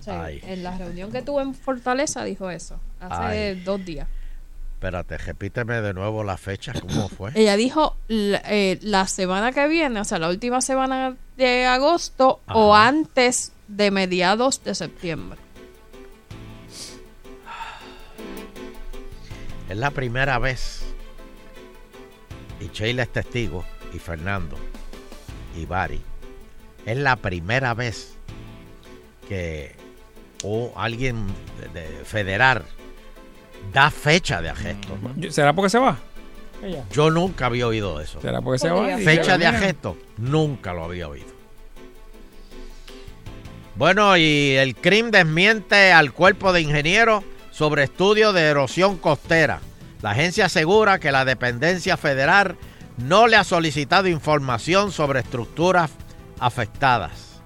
Sí, Ay. en la reunión que tuvo en Fortaleza dijo eso, hace Ay. dos días. Espérate, repíteme de nuevo la fecha, ¿cómo fue? Ella dijo eh, la semana que viene, o sea, la última semana de agosto o antes de mediados de septiembre. Es la primera vez, y Sheila es testigo, y Fernando, y Bari, es la primera vez que o alguien de, de federal da fecha de arresto. ¿Será porque se va? Yo nunca había oído eso. ¿Será porque se va? Fecha se de va. arresto, nunca lo había oído. Bueno, y el CRIM desmiente al cuerpo de ingenieros sobre estudio de erosión costera. La agencia asegura que la dependencia federal no le ha solicitado información sobre estructuras afectadas.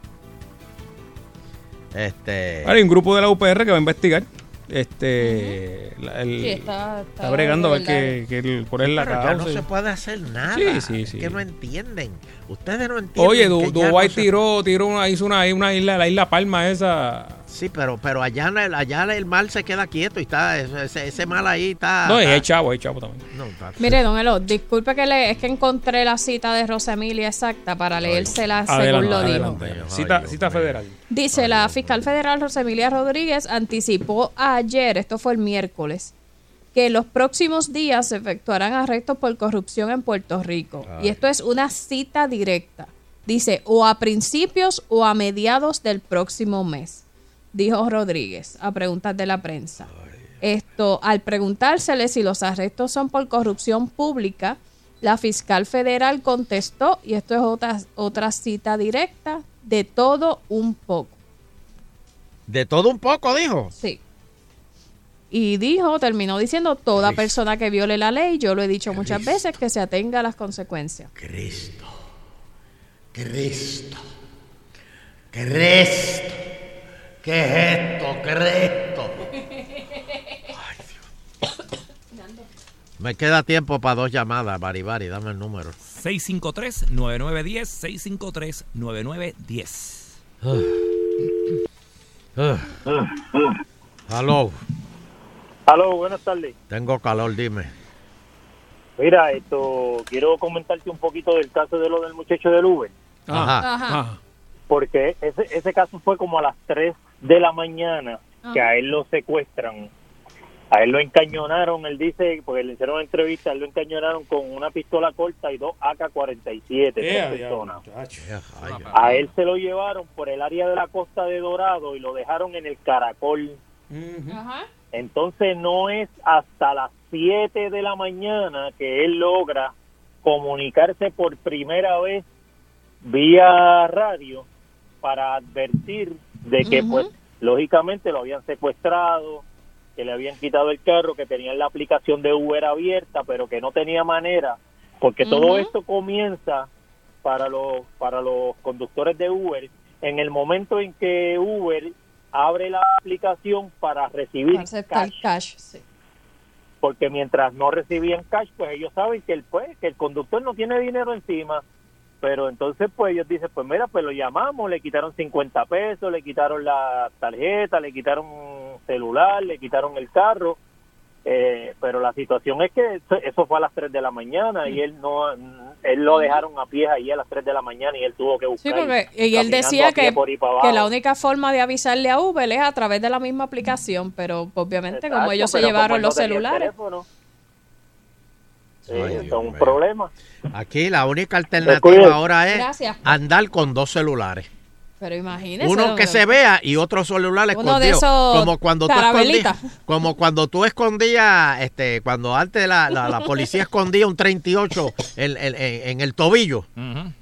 Este. Ahora hay un grupo de la UPR que va a investigar. Este. la- el- Sí, está- está, está bregando a ver que, que el- cuál es la Pero ya causa. no se puede hacer nada. Sí, sí, Es sí. que no entienden. Ustedes no entienden. Oye, Du- Dubái no se- tiró, tiró una, hizo una, una isla, la isla Palma esa. Sí, pero, pero allá, allá el mar se queda quieto y está ese, ese mar ahí está. no, está- hay chavo, hay chavo también. no, está- Mire, don Elo, disculpe que le, es que encontré la cita de Rosemilia exacta para leérsela según Adelante, lo dijo. adelante. Cita, cita federal. Dice, la fiscal federal Rosemilia Rodríguez anticipó ayer, esto fue el miércoles, que en los próximos días se efectuarán arrestos por corrupción en Puerto Rico. Y esto es una cita directa. Dice, o a principios o a mediados del próximo mes, dijo Rodríguez a preguntas de la prensa. Esto, al preguntársele si los arrestos son por corrupción pública, la fiscal federal contestó, y esto es otra, otra cita directa, de todo un poco. De todo un poco, dijo. Sí. Y dijo, terminó diciendo, toda persona que viole la ley, yo lo he dicho muchas veces, que se atenga a las consecuencias. Cristo. Cristo. Cristo. ¿Qué es esto? Cristo. Me queda tiempo para dos llamadas, Baribari, dame el número. 653-9910, 653-9910. Aló, Aló, buenas tardes. tengo calor, dime. Mira, esto quiero comentarte un poquito del caso de lo del muchacho del Uber. Ajá. Ajá. Porque ese, ese caso fue como a las 3 de la mañana que a él lo secuestran. A él lo encañonaron, él dice, porque le hicieron una entrevista, a él lo encañonaron con una pistola corta y dos AK-47, tres Ea, personas. Ay, A él se lo llevaron por el área de la costa de Dorado y lo dejaron en el Caracol. Entonces no es hasta las 7 de la mañana que él logra comunicarse por primera vez vía radio para advertir de que pues lógicamente lo habían secuestrado, que le habían quitado el carro, que tenían la aplicación de Uber abierta, pero que no tenía manera, porque todo esto comienza para los para los conductores de Uber. En el momento en que Uber abre la aplicación para recibir aceptar cash cash, sí. porque mientras no recibían cash, pues ellos saben que el pues, que el conductor no tiene dinero encima, pero entonces pues ellos dicen, pues mira, pues lo llamamos, le quitaron 50 pesos, le quitaron la tarjeta, le quitaron celular, le quitaron el carro, eh, pero la situación es que eso, eso fue a las 3 de la mañana y él no, él lo dejaron a pie ahí a las 3 de la mañana y él tuvo que buscar. Sí, porque y él decía que, que la única forma de avisarle a Uber es a través de la misma aplicación, pero obviamente como ellos se llevaron él los celulares. sí, Ay, un problema. Aquí la única alternativa ahora es Gracias. andar con dos celulares. Pero imagínese. Uno que se vea y otro celular Uno de escondido. esos como cuando tú escondías, como cuando tú escondías, este, cuando antes la, la, la policía escondía un 38 en, en- en- en el tobillo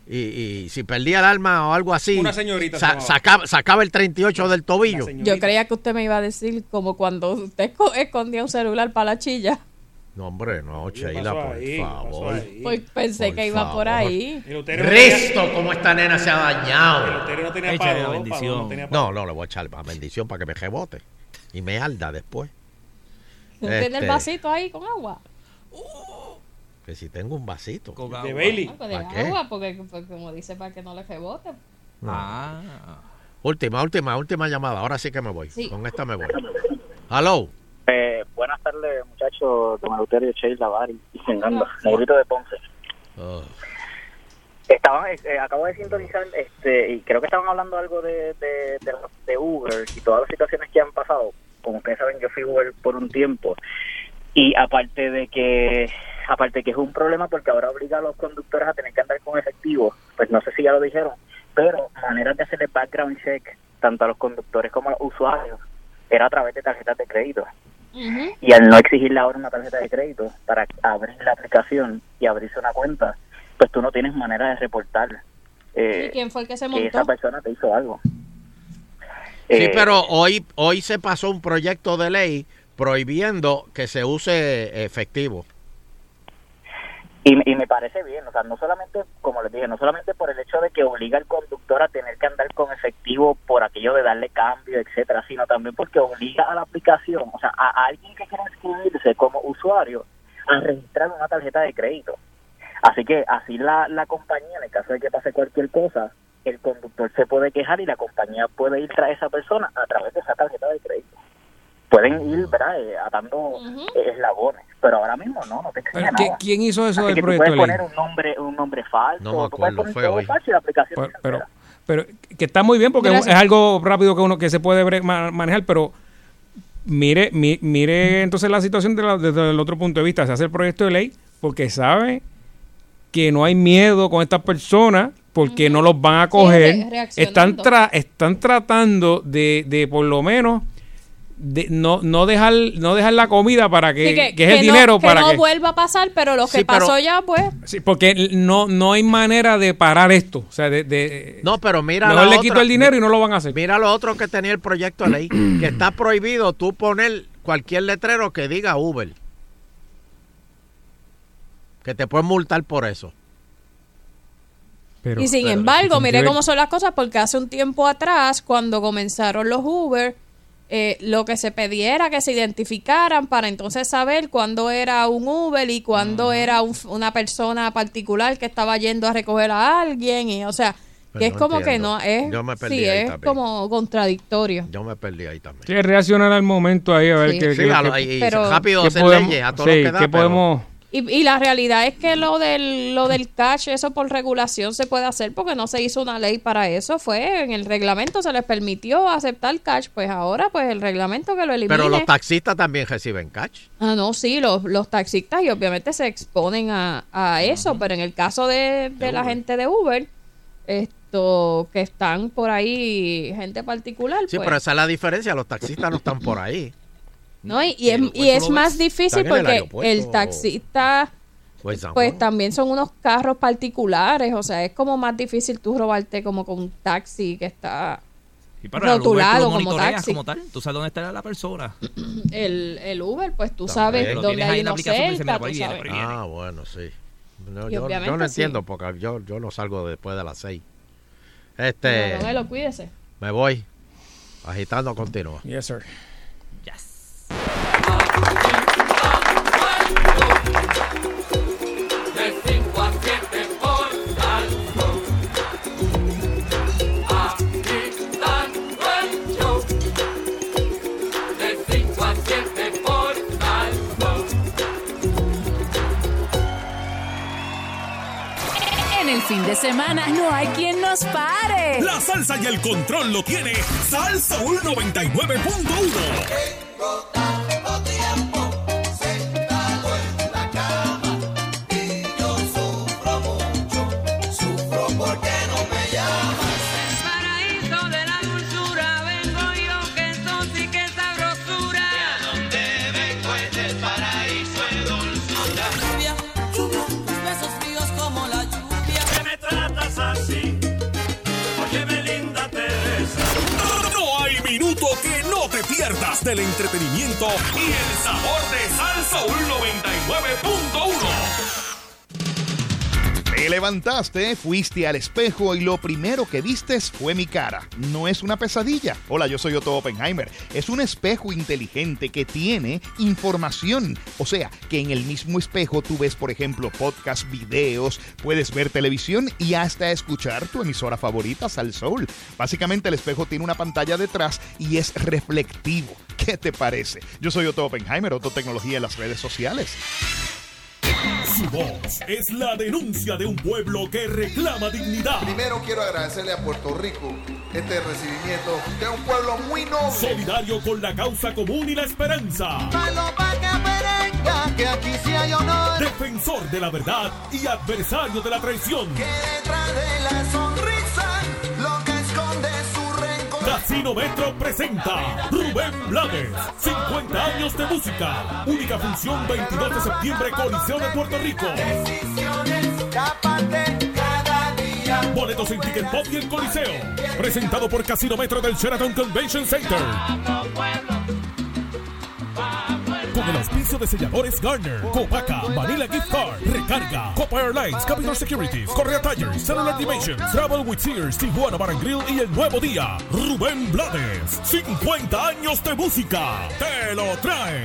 y, y si perdía el arma o algo así, Una señorita se sa- sacaba, sacaba el 38 del tobillo. Yo creía que usted me iba a decir como cuando usted esco- escondía un celular para la chilla. No, hombre, no, Sheila, por favor. Pues pensé Por que iba por ahí. Cristo, cómo esta nena se ha dañado. Pero no tenía Échale la pago, bendición. no tenía pago. No, no, le voy a echar la bendición para que me rebote y me arda después. ¿No tiene el Este, vasito ahí con agua? Que si tengo un vasito. De Bailey. Ah, pues de ¿Para qué? agua, porque, porque como dice, para que no le rebote. No. Última, última, última llamada. Ahora sí que me voy. Sí. Con esta me voy. Hello. Eh, buenas tardes, muchachos. Don Eleuterio, Sheila, Bari y Fernando. De Ponce. Oh. Estaban, eh, acabo de sintonizar este y creo que estaban hablando algo de, de, de, de Uber y todas las situaciones que han pasado. Como ustedes saben, yo fui Uber por un tiempo y aparte de que aparte que es un problema porque ahora obliga a los conductores a tener que andar con efectivo, pues no sé si ya lo dijeron, pero maneras de hacerle background check tanto a los conductores como a los usuarios era a través de tarjetas de crédito. Y al no exigirle ahora una tarjeta de crédito para abrir la aplicación y abrirse una cuenta, pues tú no tienes manera de reportar eh, ¿Y quién fue el que se que esa montó? persona te hizo algo. Sí, Eh, pero hoy, hoy se pasó un proyecto de ley prohibiendo que se use efectivo. Y, y me parece bien, o sea, no solamente, como les dije, no solamente por el hecho de que obliga al conductor a tener que andar con efectivo por aquello de darle cambio, etcétera, sino también porque obliga a la aplicación, o sea, a alguien que quiera inscribirse como usuario a registrar una tarjeta de crédito. Así que así la, la compañía, en el caso de que pase cualquier cosa, el conductor se puede quejar y la compañía puede ir tras esa persona a través de esa tarjeta de crédito. Pueden ir, ¿verdad?, eh, atando eh, eslabones, pero ahora mismo no, no te ¿qué- nada. ¿Quién hizo eso Así del que tú proyecto puedes de ley? poner un nombre, un nombre falso, No me tú puedes acuerdo, poner todo hoy. falso y la aplicación Pero, pero, pero que está muy bien porque es algo rápido que uno que se puede manejar, pero mire, mi- mire entonces la situación de la- desde el otro punto de vista. Se hace el proyecto de ley porque sabe que no hay miedo con estas personas porque no los van a coger. están, tra- están tratando de, de por lo menos de no, no dejar no dejar la comida para que, Sí, que, que es el que dinero no, que para no que vuelva a pasar, pero lo que Sí, pero- pasó ya, pues. Sí, porque no, no hay manera de parar esto. O sea, de, de- No, pero mira Mejor la le otra. quito el dinero y no lo van a hacer. Mira lo otro que tenía el proyecto de ley, que está prohibido tú poner cualquier letrero que diga Uber. Que te pueden multar por eso. y sin embargo, mire cómo son las cosas, porque hace un tiempo atrás, cuando comenzaron los Uber, eh, lo que se pedía era que se identificaran para entonces saber cuándo era un Uber y cuándo era un- una persona particular que estaba yendo a recoger a alguien. y O sea, Pues que es no como que entiendo. no es. Yo me perdí sí, ahí es también. como contradictorio. Yo me perdí ahí también. que reaccionar al momento ahí a ver Sí. qué, Sí, qué- lo- qué- y Pero- rápido qué hacer podemos- leyes a todo sí, lo que da. qué pero- podemos Y, y la realidad es que lo del, lo del cash, eso por regulación se puede hacer porque no se hizo una ley para eso. Fue en el reglamento, se les permitió aceptar cash. Pues ahora, pues el reglamento que lo elimine. Pero los taxistas también reciben catch. Ah, no, sí, los, los taxistas y obviamente se exponen a, a eso, pero en el caso de, de la gente de Uber, esto que están por ahí, gente particular, Sí, pues, pero esa es la diferencia. Los taxistas no están por ahí. ¿No? Y, y es, y es más difícil el porque el taxista, pues Juan. también son unos carros particulares, o sea, es como más difícil tú robarte como con un taxi que está Y para Uber rotulado como monitoreas taxi. como tal. Tú sabes dónde está la persona. El, el Uber, pues tú sabes dónde hay dice, cerca, tú sabes. Ah, bueno, sí. No, yo, yo no sí. entiendo porque yo, yo no salgo después de las seis. No, Este, don Elo, cuídese. me voy. Agitando continúa. Yes, sir. Semana no hay quien nos pare. La salsa y el control lo tiene Salsa 99.1. pierdas del entretenimiento y el sabor de Salsa 99.1. Te levantaste, fuiste al espejo y lo primero que vistes fue mi cara. No es una pesadilla. Hola, yo soy Otto Oppenheimer. Es un espejo inteligente que tiene información. O sea, que en el mismo espejo tú ves, por ejemplo, podcast, videos, puedes ver televisión y hasta escuchar tu emisora favorita, Sal Soul. Básicamente el espejo tiene una pantalla detrás y es reflectivo. ¿Qué te parece? Yo soy Otto Oppenheimer, Otto Tecnología en las redes sociales. Su voz es la denuncia de un pueblo que reclama dignidad. Primero quiero agradecerle a Puerto Rico este recibimiento de un pueblo muy noble. Solidario con la causa común y la esperanza. que aquí sí hay honor. Defensor de la verdad y adversario de la traición. Detrás de la sonrisa, Casino Metro presenta Rubén Blades, 50 años de música. Única función 22 de septiembre, Coliseo de Puerto Rico. Boletos en Ticket Pop y el Coliseo. Presentado por Casino Metro del Sheraton Convention Center. Con el auspicio de selladores Garner, Copaca, Manila Gift Card, Recarga, Copa Airlines, Capital Securities, Correa Tires, Cellular Dimensions, Travel with Sears, Tijuana Bar Grill y el nuevo día, Rubén Blades. 50 años de música. Te lo trae.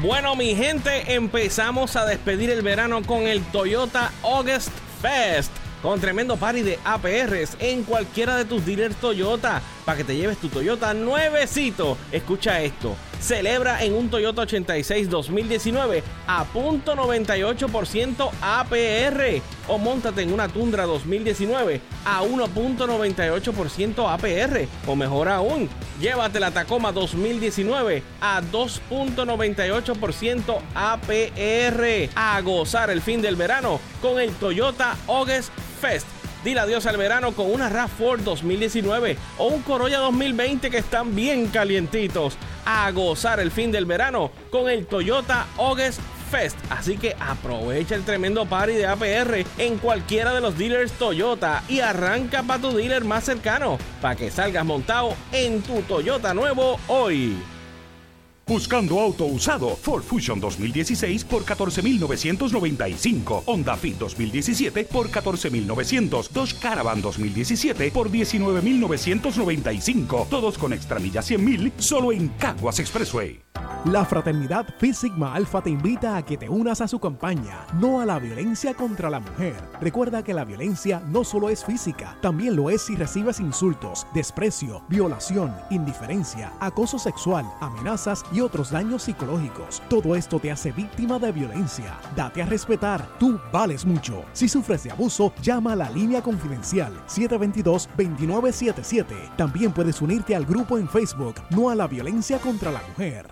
Bueno, mi gente, empezamos a despedir el verano con el Toyota August Fest. Con tremendo party de APRs en cualquiera de tus dealers Toyota. Para que te lleves tu Toyota nuevecito. Escucha esto. Celebra en un Toyota 86 2019 a punto .98% APR. O montate en una Tundra 2019 a 1.98% APR. O mejor aún, llévate la Tacoma 2019 a 2.98% APR. A gozar el fin del verano con el Toyota August Fest. Dile adiós al verano con una RAV4 2019 o un Corolla 2020 que están bien calientitos. A gozar el fin del verano con el Toyota August Fest. Así que aprovecha el tremendo party de APR en cualquiera de los dealers Toyota y arranca para tu dealer más cercano para que salgas montado en tu Toyota nuevo hoy. Buscando auto usado, Ford Fusion 2016 por 14.995, Honda Fit 2017 por 14.900, Dodge Caravan 2017 por 19.995, todos con extra millas 100.000 solo en Caguas Expressway. La fraternidad Phi Sigma Alpha te invita a que te unas a su campaña, no a la violencia contra la mujer. Recuerda que la violencia no solo es física, también lo es si recibes insultos, desprecio, violación, indiferencia, acoso sexual, amenazas y otros daños psicológicos. Todo esto te hace víctima de violencia. Date a respetar, tú vales mucho. Si sufres de abuso, llama a la línea confidencial 722-2977. También puedes unirte al grupo en Facebook No a la violencia contra la mujer.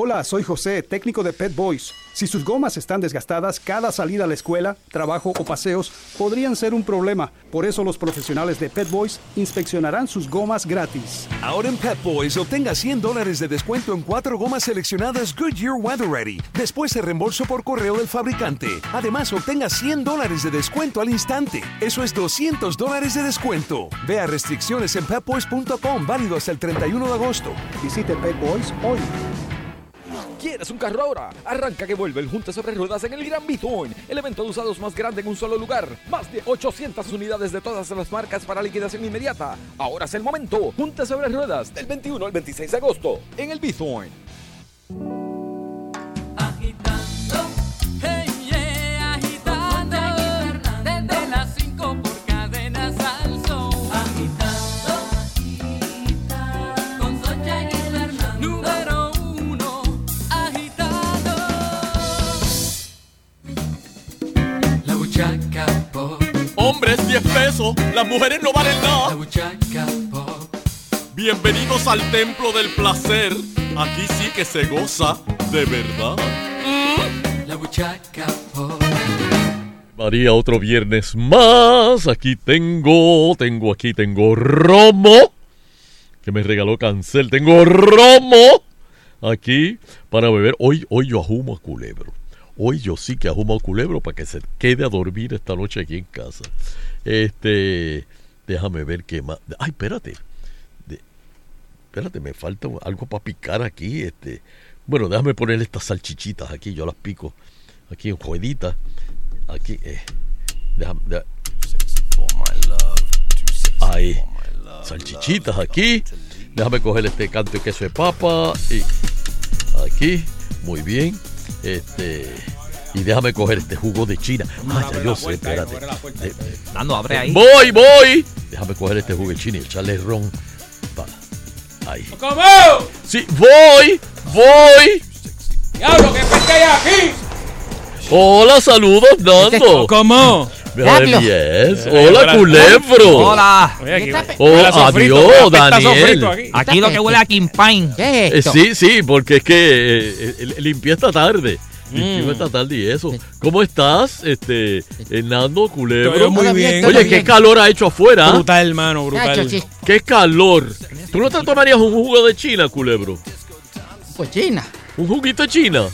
Hola, soy José, técnico de Pet Boys. Si sus gomas están desgastadas, cada salida a la escuela, trabajo o paseos podrían ser un problema. Por eso los profesionales de Pet Boys inspeccionarán sus gomas gratis. Ahora en Pet Boys obtenga 100 dólares de descuento en cuatro gomas seleccionadas Goodyear Weather Ready. Después de reembolso por correo del fabricante. Además, obtenga 100 dólares de descuento al instante. Eso es 200 dólares de descuento. Vea restricciones en petboys.com, válido hasta el 31 de agosto. Visite Pet Boys hoy. ¿Quieres un carro ahora? Arranca que vuelve el Junte sobre Ruedas en el Gran Bitoin, el evento de usados más grande en un solo lugar. Más de 800 unidades de todas las marcas para liquidación inmediata. Ahora es el momento. Junte sobre Ruedas del 21 al 26 de agosto en el Bitoin. Buchaca pop. Hombres 10 pesos, las mujeres no valen nada. La buchaca pop. Bienvenidos al templo del placer. Aquí sí que se goza de verdad. La buchaca pop. María, otro viernes más. Aquí tengo, tengo aquí, tengo romo. Que me regaló Cancel. Tengo romo aquí para beber. Hoy, hoy yo ajumo a culebro. Hoy yo sí que ajumo a culebro para que se quede a dormir esta noche aquí en casa. Este, déjame ver qué más. Ay, espérate. De- espérate, me falta algo para picar aquí. Este, bueno, déjame poner estas salchichitas aquí. Yo las pico aquí en rueditas. Aquí, eh, déjame, déjame- Ahí, salchichitas aquí. Déjame coger este canto de queso de papa y aquí, muy bien. Este y déjame coger este jugo de China. Ah, ya yo sé, espérate. De- Dando, abre ahí. Voy, voy. Déjame coger este jugo de China y echarle ron. Pa- Ahí. ¿Cómo? Sí, voy, voy. Diablo, ¿qué pesca hay aquí? Hola, saludos, Nando. ¿Cómo? Mira, Diablo. yes. Eh, Hola, culebro. Hola. Oh, adiós, Daniel. aquí. Aquí lo que huele a King Pine. Eh, sí, sí, porque es que eh, eh, limpié esta tarde. Limpié Mm. esta tarde y eso. ¿Cómo estás, este, Hernando Culebro? Muy bien, Oye, qué bien. calor ha hecho afuera. Brutal, hermano, brutal. Qué calor. ¿Tú no te tomarías un jugo de China, Culebro? Pues China. ¿Un juguito de China?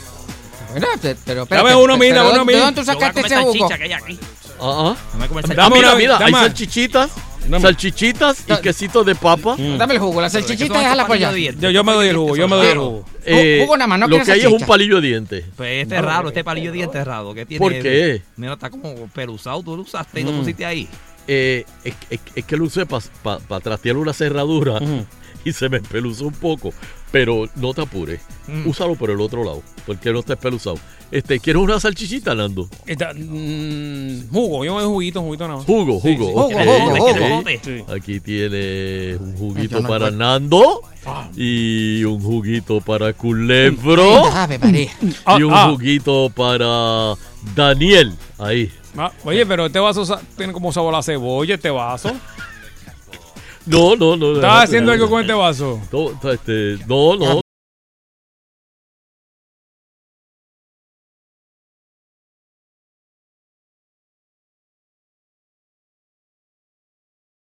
Bueno, pero Dame espérate, uno, pero mira, ¿de uno, dónde- mira. ¿De dónde tú sacaste ese jugo? Ah, Dame comer ah. Ah, mira, Dame, mira, hay dame. salchichitas, salchichitas y quesito de papa. Dame el jugo, la salchichita déjala por allá. Yo, yo me doy el jugo, yo me doy el jugo. Eh, Jugo nada más, no lo que hay es un palillo de dientes. Pues este es raro, este palillo de dientes es raro. ¿Qué tiene? ¿Por qué? Mira, está como peluzado. Tú lo usaste y lo Mm. pusiste ahí. Eh, es, es- es que lo usé para trastear una cerradura y se me espeluzó un poco. Pero no te apures. Mm. Úsalo por el otro lado, porque no está espeluzado. Este, ¿Quieres una salchichita, Nando? Esta, mm, jugo, yo me doy juguito, juguito nada más. Jugo, Sí, jugo. sí. ok, Jugo, ok. jugo, Sí. Aquí tiene un juguito no para. Nando y un juguito para Culebro y un Ah, ah. juguito para Daniel. Ahí. Ah, oye, pero este vaso tiene como sabor a cebolla, este vaso. No, no, no. ¿Estás haciendo algo con este vaso? No, este, no, no.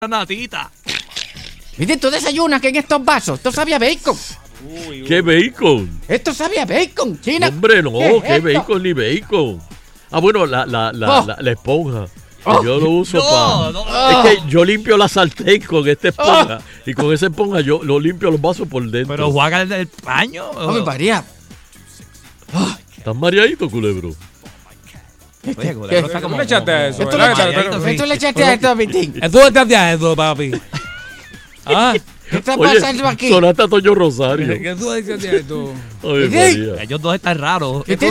Natita. Mire, tú desayunas que en estos vasos. Esto sabe a bacon. ¿Qué bacon? Esto sabe a bacon, China. Hombre, no, ¿Qué es qué esto? bacon ni bacon. Ah, bueno, la, la, la, Oh. la, la esponja. Oh. Yo lo uso No, para. no. Es que yo limpio la sartén con esta esponja. Y con esa esponja yo lo limpio los vasos por dentro. Pero juega el del paño. Ave María. ¿Estás mareadito, culebro? Oye, culebro, está como- ¿Tú le echaste a eso? Esto ¿verdad? le echaste- Pero- esto le echaste a esto, Vitín. Tú le echaste a eso, papi. ¿Ah? ¿Qué está Oye, pasando aquí? sonaste a Toño Rosario. ¿Qué tú echaste a esto? ¿Qué? María. Ellos dos están raros. Vitín,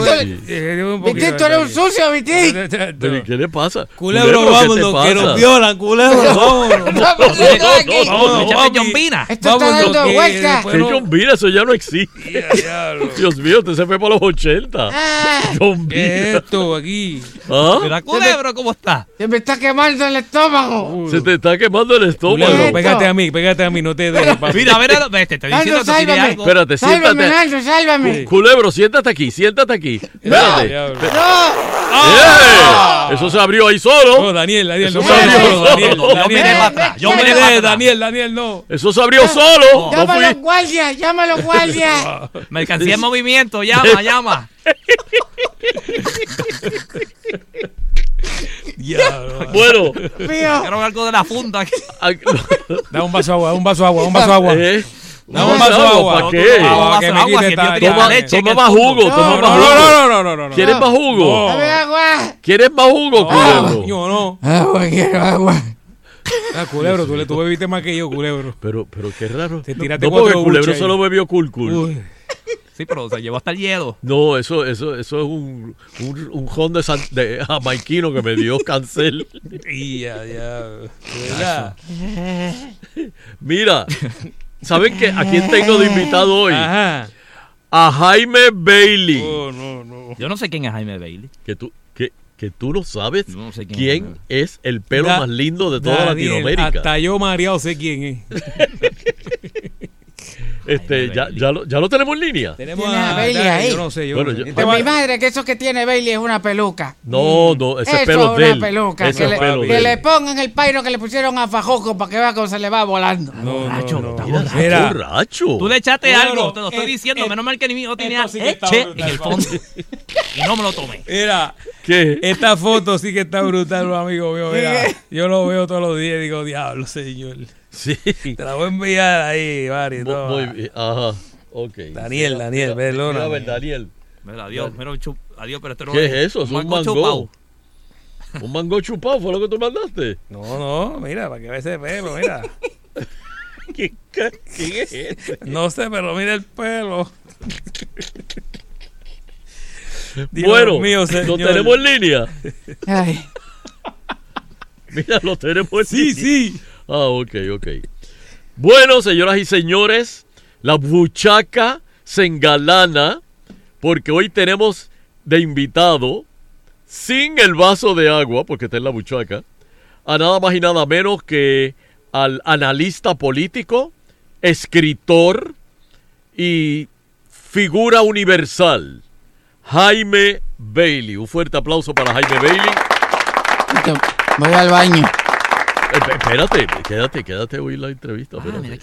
tú eres un sucio, ¿y ¿Qué le pasa? Culebro, ¿qué vámonos, que nos violan, culebro, vámonos. No, no, aquí. Esto está dando John Vina, eso ya no existe. Dios mío, usted se fue para los 80. Ah, John ¿Qué Vina. es esto aquí? ¿Ah? Mira, culebro, ¿cómo está? se me está quemando el estómago. Se te está quemando el estómago. Culebro, pégate a mí, pégate a mí, no te papi. Mira, a ver, a ver, te estoy diciendo Nando, que algo. Espérate, Sálvame, siéntate. Nando, sálvame. Culebro, siéntate aquí, siéntate aquí. Espérate. Diablo. ¡Eh! Eso se abrió ahí No, solo. Daniel, Daniel, no Eso me se abrió solo, Daniel. solo. Yo Daniel, miré para atrás. Yo no me miré para atrás. Daniel, Daniel, no. Eso se abrió solo. No Llama a los fui. guardias, llama a los guardias. Mercancía en movimiento, llama, llama. Bueno. Mío. Quiero algo de la funda. Da un vaso de agua, un vaso de agua, un vaso de agua. ¿Eh? Dame un vaso de agua. ¿Para qué? Para que me Agua, que Toma, leche toma el más jugo, No, toma No, más no, jugo. no, no, no, no, no. ¿Quieres más jugo? Dame agua. ¿Quieres más jugo, culebro? Yo no. Agua, quiero agua. Ah, culebro, tú, le, tú bebiste más que yo, culebro. Pero, pero qué raro. Te tiraste no, porque culebro solo bebió. Sí, pero se llevó hasta el hielo. No, eso, eso, eso es un, un, un jon de, san- de jamaiquino que me dio cancel. Y ya, ya. Mira, ¿saben qué? ¿A quién tengo de invitado hoy? Ajá. A Jaime Bailey. Oh, no, no. Yo no sé quién es Jaime Bailey. Que tú, que, que tú no sabes Yo no sé quién quién es el pelo Da- más lindo de toda Daniel, Latinoamérica. Hasta yo mareado sé quién es. Este, ya, ya, lo, ya lo tenemos en línea. Tenemos a a Bailey ahí. Yo no sé, yo Bueno, no sé. yo- Pues mi madre, que eso que tiene Bailey es una peluca. No, no, ese Eso es pelo es de una él. peluca. Ese Que, es le, pelo que él. le pongan el pairo que le pusieron a Fajoco para que vea cómo se le va volando. No, Borracho, no, no. Mira, borracho. Mira. borracho. Tú le echaste algo, te lo estoy eh, diciendo. eh, Menos mal que ni mío tenía sí eche en el fondo. y no me lo tomé. Mira, ¿Qué? esta foto sí que está brutal, amigo mío. Mira, yo lo veo todos los días y digo, diablo, señor. Sí. Te la voy a enviar ahí, Mari. No. Muy bien. Ajá. Ok. Daniel, Mira, Daniel, mira, a ver, Daniel. Mira, adiós, mira, chup- adiós, pero esto no ¿Qué es eso? Es un mango. Un mango chupado fue lo que tú mandaste. No, no, mira, para que vea ese pelo, mira. ¿Qué, qué, qué es eso? No sé, pero mira el pelo. Dios bueno, mío, lo tenemos en línea. Ay. Mira, lo tenemos en Sí, línea. sí. Ah, ok, ok. Bueno, señoras y señores, la buchaca se engalana porque hoy tenemos de invitado, sin el vaso de agua, porque está en la buchaca, a nada más y nada menos que al analista político, escritor y figura universal, Jaime Bailey. Un fuerte aplauso para Jaime Bailey. Voy al baño. Espérate, quédate, quédate a oír la entrevista. Ah, mira.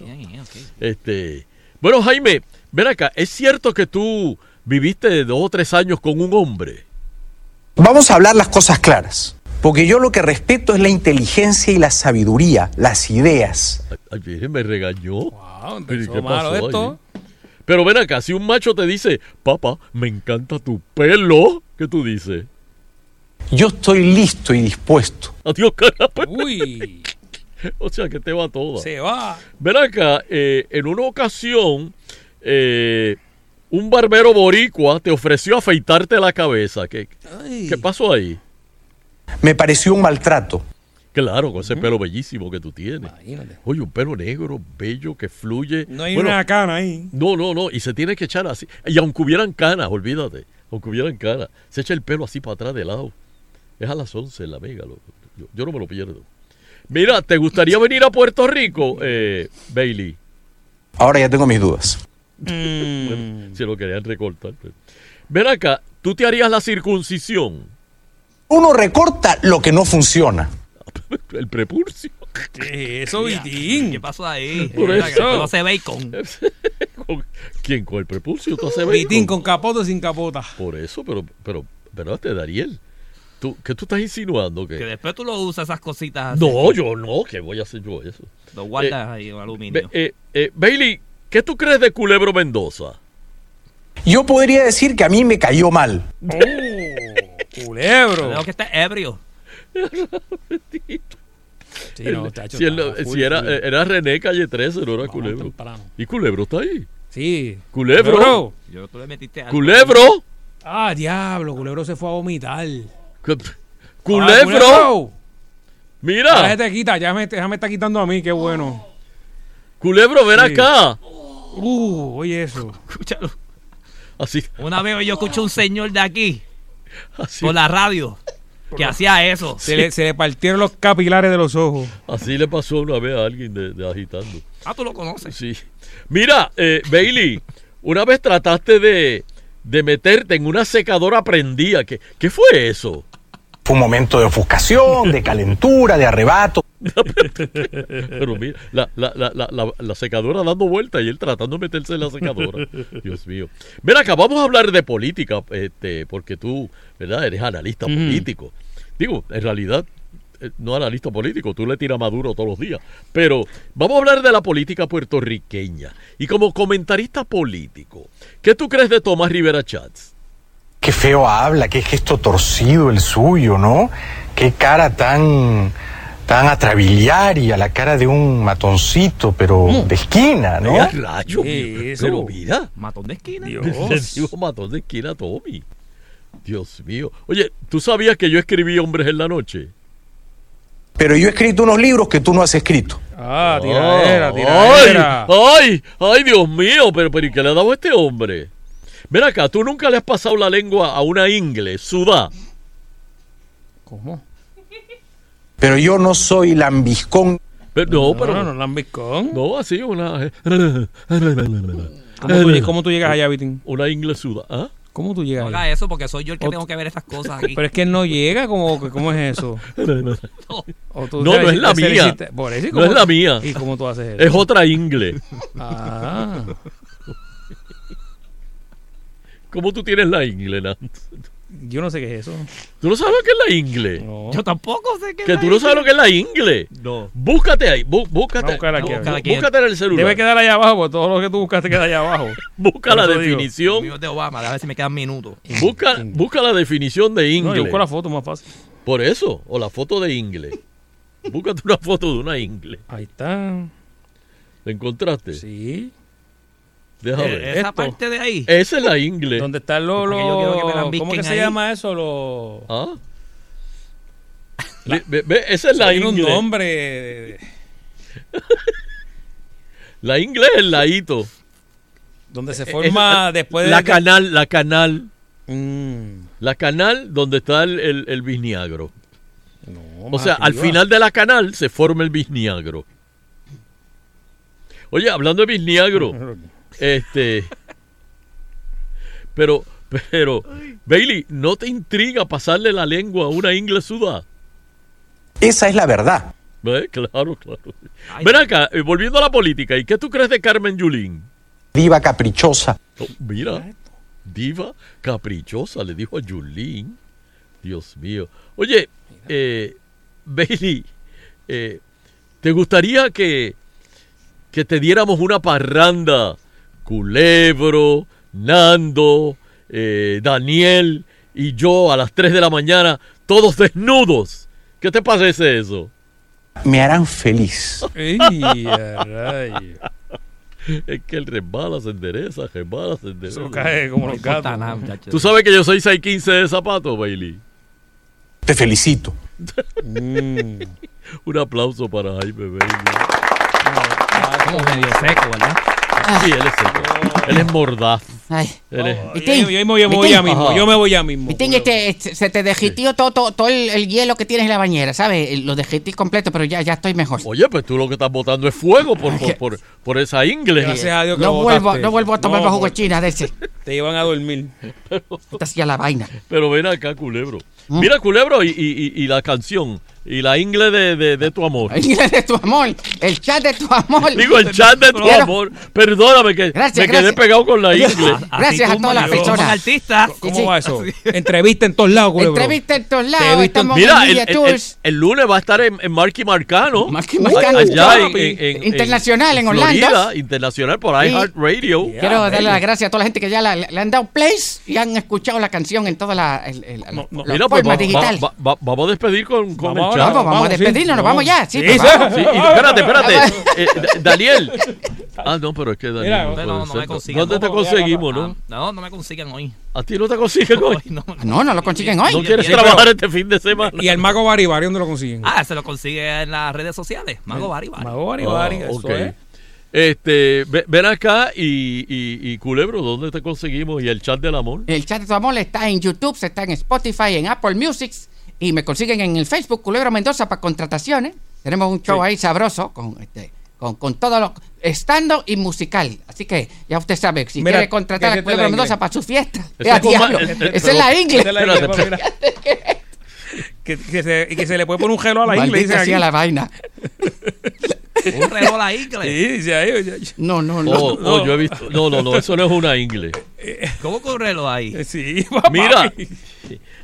Este, bueno, Jaime, ven acá, ¿es cierto que tú viviste dos o tres años con un hombre. Vamos a hablar las cosas claras, porque yo lo que respeto es la inteligencia y la sabiduría, las ideas. Ay, me regañó. Pero, ¿y empezó malo esto. ahí? Pero ven acá, si un macho te dice, papá, me encanta tu pelo, ¿qué tú dices? Yo estoy listo y dispuesto. Adiós, cara. Uy. o sea, que te va toda. Se va. Ven acá, eh, en una ocasión, eh, un barbero boricua te ofreció afeitarte la cabeza. ¿Qué, ¿qué pasó ahí? Me pareció un maltrato. Claro, con ese pelo bellísimo que tú tienes. Oye, un pelo negro, bello, que fluye. No hay una cana ahí. No, no, no. Y se tiene que echar así. Y aunque hubieran canas, olvídate. Aunque hubieran canas, se echa el pelo así para atrás de lado. Es a las 11 en la mega. loco. Yo, yo no me lo pierdo. Mira, ¿te gustaría venir a Puerto Rico, eh, Bailey? Ahora ya tengo mis dudas. Bueno, si lo querían recortar. pues. Ven acá, ¿tú te harías la circuncisión? Uno recorta lo que no funciona. El prepulcio. ¿Qué es eso, Vitín? ¿Qué pasó ahí? Por eso. que No se bacon. ¿Con- ¿Quién? ¿Con el prepulcio? ¿Tú haces Vitín bacon? con capota o sin capota. Por eso, pero, pero, pero, te Dariel. ¿Tú, ¿Qué tú estás insinuando? Que Que... después tú lo usas esas cositas así. No, yo no, que voy a hacer yo eso. Lo guardas Eh, ahí en aluminio. Eh, eh, Bailey, ¿qué tú crees de Culebro Mendoza? Yo podría decir que a mí me cayó mal. Culebro. Creo que está ebrio. Sí, no, si full, era, full. era René Calle 13, no era Culebro. temprano. ¿Y Culebro está ahí? Sí. Culebro. Yo tú le metiste algo. Culebro. Ah, diablo, Culebro se fue a vomitar. Ah, Culebro. Ya Mira, se te quita, ya me, ya me está quitando a mí, qué bueno. Culebro, ven Sí. acá. Uh, oye eso. Escúchalo. Así, Una vez yo escuché un señor de aquí así, por la radio que hacía eso. Se, le, se le partieron los capilares de los ojos. así le pasó una vez a alguien de, de agitando. Ah, tú lo conoces. Sí. Mira, eh, Bailey, una vez trataste de, de meterte en una secadora prendida. ¿Qué, ¿Qué fue eso? Fue un momento de ofuscación, de calentura, de arrebato. Pero mira, la, la, la, la, la- la secadora dando vueltas y él tratando de meterse en la secadora. Dios mío. Ven acá, vamos a hablar de política, este, porque tú, ¿verdad? Eres analista político. Digo, en realidad, eh, no analista político, tú le tiras maduro todos los días. Pero vamos a hablar de la política puertorriqueña. Y como comentarista político, ¿qué tú crees de Tomás Rivera Chats? Qué feo habla, qué gesto torcido el suyo, ¿no? Qué cara tan, tan atrabiliaria, la cara de un matoncito, pero de esquina, ¿no? Vaya rayo, ¿Qué es pero mira. Matón de esquina. Le digo matón de esquina Tommy. Dios mío. Oye, ¿tú sabías que yo escribí Hombres en la Noche? Pero yo he escrito unos libros que tú no has escrito. Ah, tiradera, Ah, tiradera. Ay, ay, ay, Dios mío, pero, pero ¿y qué le ha dado a este hombre? Ven acá, tú nunca le has pasado la lengua a una ingle, sudá. ¿Cómo? Pero yo no soy lambiscón. Pero, no, pero. No, no, lambiscón. No, así, una. ¿Cómo tú, cómo tú llegas allá, Vitín? Una ingle sudá. ¿Ah? ¿Cómo tú llegas No allá? haga eso porque soy yo el que tengo que ver esas cosas aquí. Pero es que no llega, ¿cómo, cómo es eso? No, no es la mía. hiciste- Por eso, ¿y No es la mía. ¿Y cómo tú haces eso? Es otra ingle. Ah. ¿Cómo tú tienes la ingle, Nat? Yo no sé qué es eso. ¿Tú no sabes lo que es la ingle? No. Yo tampoco sé qué Que es tú la no sabes lo que es la ingle. No. Búscate ahí, bú- búscate. Vamos a buscar aquí, bú- a ver. bú- búscate en el celular. Debe quedar allá abajo, porque todo lo que tú buscaste queda allá abajo. Busca la digo. Definición. es de Obama, a ver si me quedan minutos. Busca, busca la definición de No, ingle. yo busco la foto más fácil. Por eso, o la foto de ingle. Búscate una foto de una ingle. Ahí está. ¿La encontraste? Sí. Déjame Eh, ver. Esa Esto. parte de ahí. Esa es la ingle. ¿Dónde están los... Porque yo quiero que me la los- ¿Cómo que se ahí. llama eso? Los... ¿Ah? Ve- ve- ve, esa es la Tiene un ingle. nombre. La ingle es el ladito. Donde se forma la- después de... La canal, la canal. Mm. La canal donde está el, el, el bisniagro. No, O más sea, al arriba. final de la canal se forma el bisniagro. Oye, hablando de bisniagro, este. Pero, pero, Bailey, ¿no te intriga pasarle la lengua a una ingle sudá? Esa es la verdad. ¿Ve? Claro, claro. Ven acá, eh, volviendo a la política, ¿y qué tú crees de Carmen Yulín? Diva caprichosa. Oh, mira, Diva caprichosa, le dijo a Julín. Dios mío. Oye, eh, Bailey, eh, ¿te gustaría que, que te diéramos una parranda? Culebro, Nando, eh, Daniel y yo a las 3 de la mañana, todos desnudos. ¿Qué te parece eso? Me harán feliz. Es que el resbala, se endereza, resbala, se endereza. Eso cae como los gatos. Tú sabes que yo soy 615 de zapatos, Bailey. Te felicito. Mm. Un aplauso para Jaime Bailey. Como medio seco, ¿verdad? Sí, él es seco. Él es mordaz. Ay. Él es- Yo me voy ya mismo, yo me voy ya mismo. Vitín, este, este, se te derritió todo, todo, todo el, el hielo que tienes en la bañera, ¿sabes? Lo derrití completo, pero ya, ya estoy mejor. Oye, pues tú lo que estás botando es fuego por, por, por, por esa ingle. Gracias a Dios que no, lo vuelvo, botaste. no vuelvo a tomar No, más jugo de china de ese. Te llevan a dormir. Esta hacía la vaina. Pero ven acá, Culebro. ¿Mm? Mira, Culebro, y, y- y- y la canción. Y la ingle de, de, de tu amor. El inglés de tu amor, el chat de tu amor. Digo, el chat de tu Quiero- amor. Perdóname que Gracias, me quedé gracias. pegado con la ingle. Gracias a todas las personas. artista. ¿Cómo Sí, sí. va eso? Entrevista en todos lados, culebro. Entrevista en todos lados, estamos Mira, en el, Media el- el- Tours. el lunes va a estar en, en Marky Marcano. Marky Marcano. Allá en, Papi. en- en- Internacional, en Florida, Orlando. internacional por Sí. iHeartRadio. Quiero darle las gracias a toda la gente que ya la- le han dado plays y han escuchado la canción en todas las el, el- la- las Mira, pues va- digitales. va- va- vamos a despedir con, con Vamos vamos, vamos a despedirnos, nos vamos ya, sí, pues, sí, vamos. sí, y espérate, espérate. Eh, Da- Daniel. Ah, no, pero es que Daniel. Mira, no no, no, me consiguen. ¿Dónde te No, conseguimos, ah, no? No, no me consiguen hoy. ¿A ti no te consiguen hoy? No, no lo consiguen hoy. ¿No quieres trabajar este fin de semana? Y el mago Bari Bari, ¿dónde lo consiguen? Ah, se lo consigue en las redes sociales. Mago Bari Bari. Mago Bari Ah, eso ok. es. Este, ve- ven acá y, y, y Culebro, ¿dónde te conseguimos? Y el chat del amor. El chat de tu amor está en YouTube, está en Spotify, en Apple Music y me consiguen en el Facebook Culebro Mendoza para contrataciones. Tenemos un show ahí sabroso con este con, con todo lo estando y musical. Así que ya usted sabe, si Mira, quiere contratar a la Mendoza ingle. para su fiesta, Ese ¡eh, es con diablo! ma- eh, eh, esa es la ingle. Esa es la ingle, Espérate, papi, mira. que, que se, y que se le puede poner un gelo a la ingle. Maldita Dice aquí. sea la vaina. Un reloj a la ingle. Sí, dice ahí. oye, No, no, no. Oh, oh, yo he visto. No, no, no, eso no es una ingle. ¿Cómo que un reloj ahí? Sí, papá. Mira,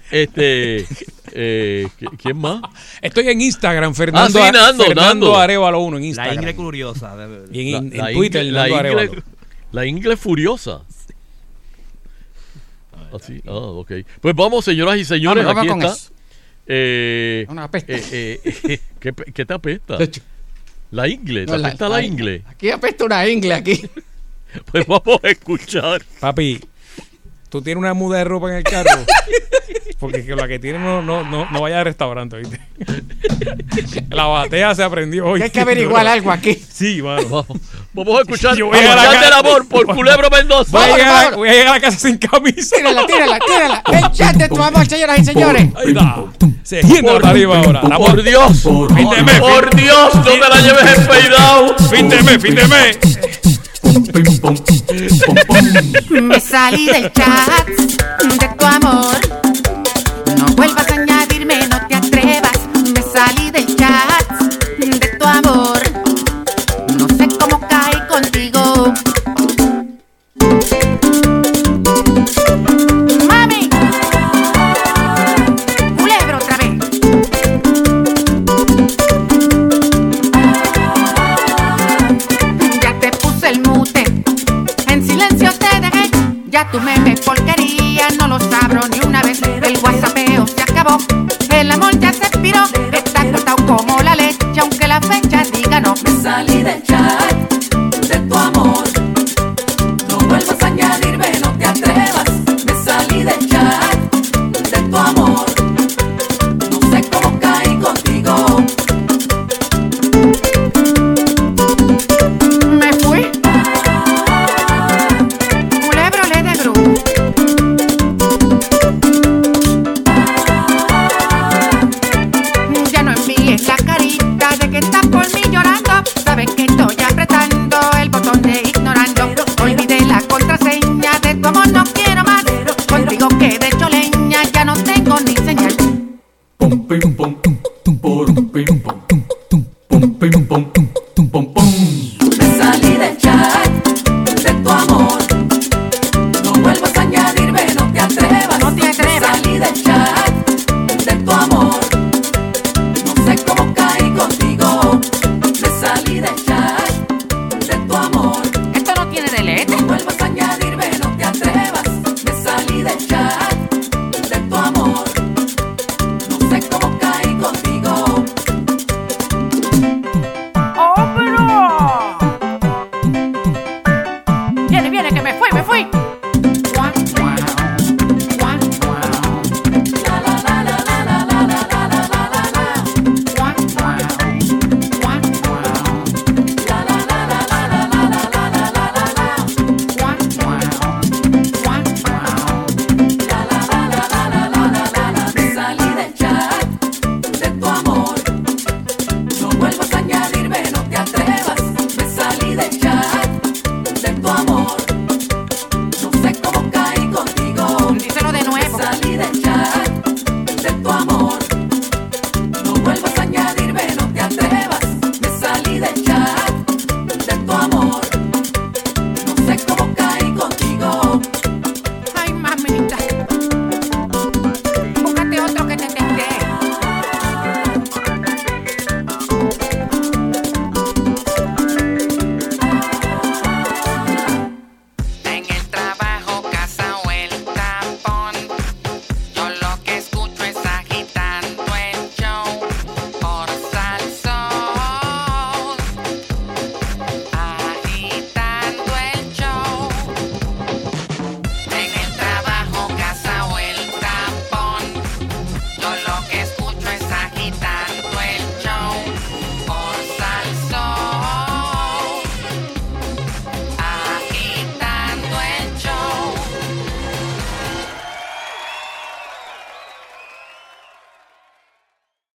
este. Eh, ¿qui- ¿Quién más? Estoy en Instagram, Fernando, Ah, sí, Nando, Fernando Nando. Arevalo 1 en La Instagram. ingle curiosa. Y en, La- en la Twitter, ingle- la Nando ingle, Arevalo. la ingle furiosa. Así, ah, ok. Pues vamos, señoras y señores, Vamos, aquí vamos con está. eso. Eh, Una apesta. eh, eh, eh, ¿qué, te apesta? De hecho. La ingle, ¿te No, la- apesta la, la- ingle? Aquí apesta una ingle aquí. Pues vamos a escuchar. Papi, tú tienes una muda de ropa en el carro. Porque que la que tiene no, no, no, no vaya al restaurante, ¿viste? La batea se aprendió hoy. Hay que averiguar algo aquí. Sí, mano. Vamos, vamos a escuchar Yo voy a a la del ca- amor por Culebro Mendoza. Voy a, llegar, vámonos. voy a llegar a la casa sin camisa. Tírala, tírala, tírala. El chat de tu amor, señoras y señores. Ahí está. Se gienda la tarifa ahora. La Por Dios, por Dios, no te la lleves mes, fin de mes. Me salí del chat de tu amor. No vuelvas a añadirme, no te atrevas. Me salí del chat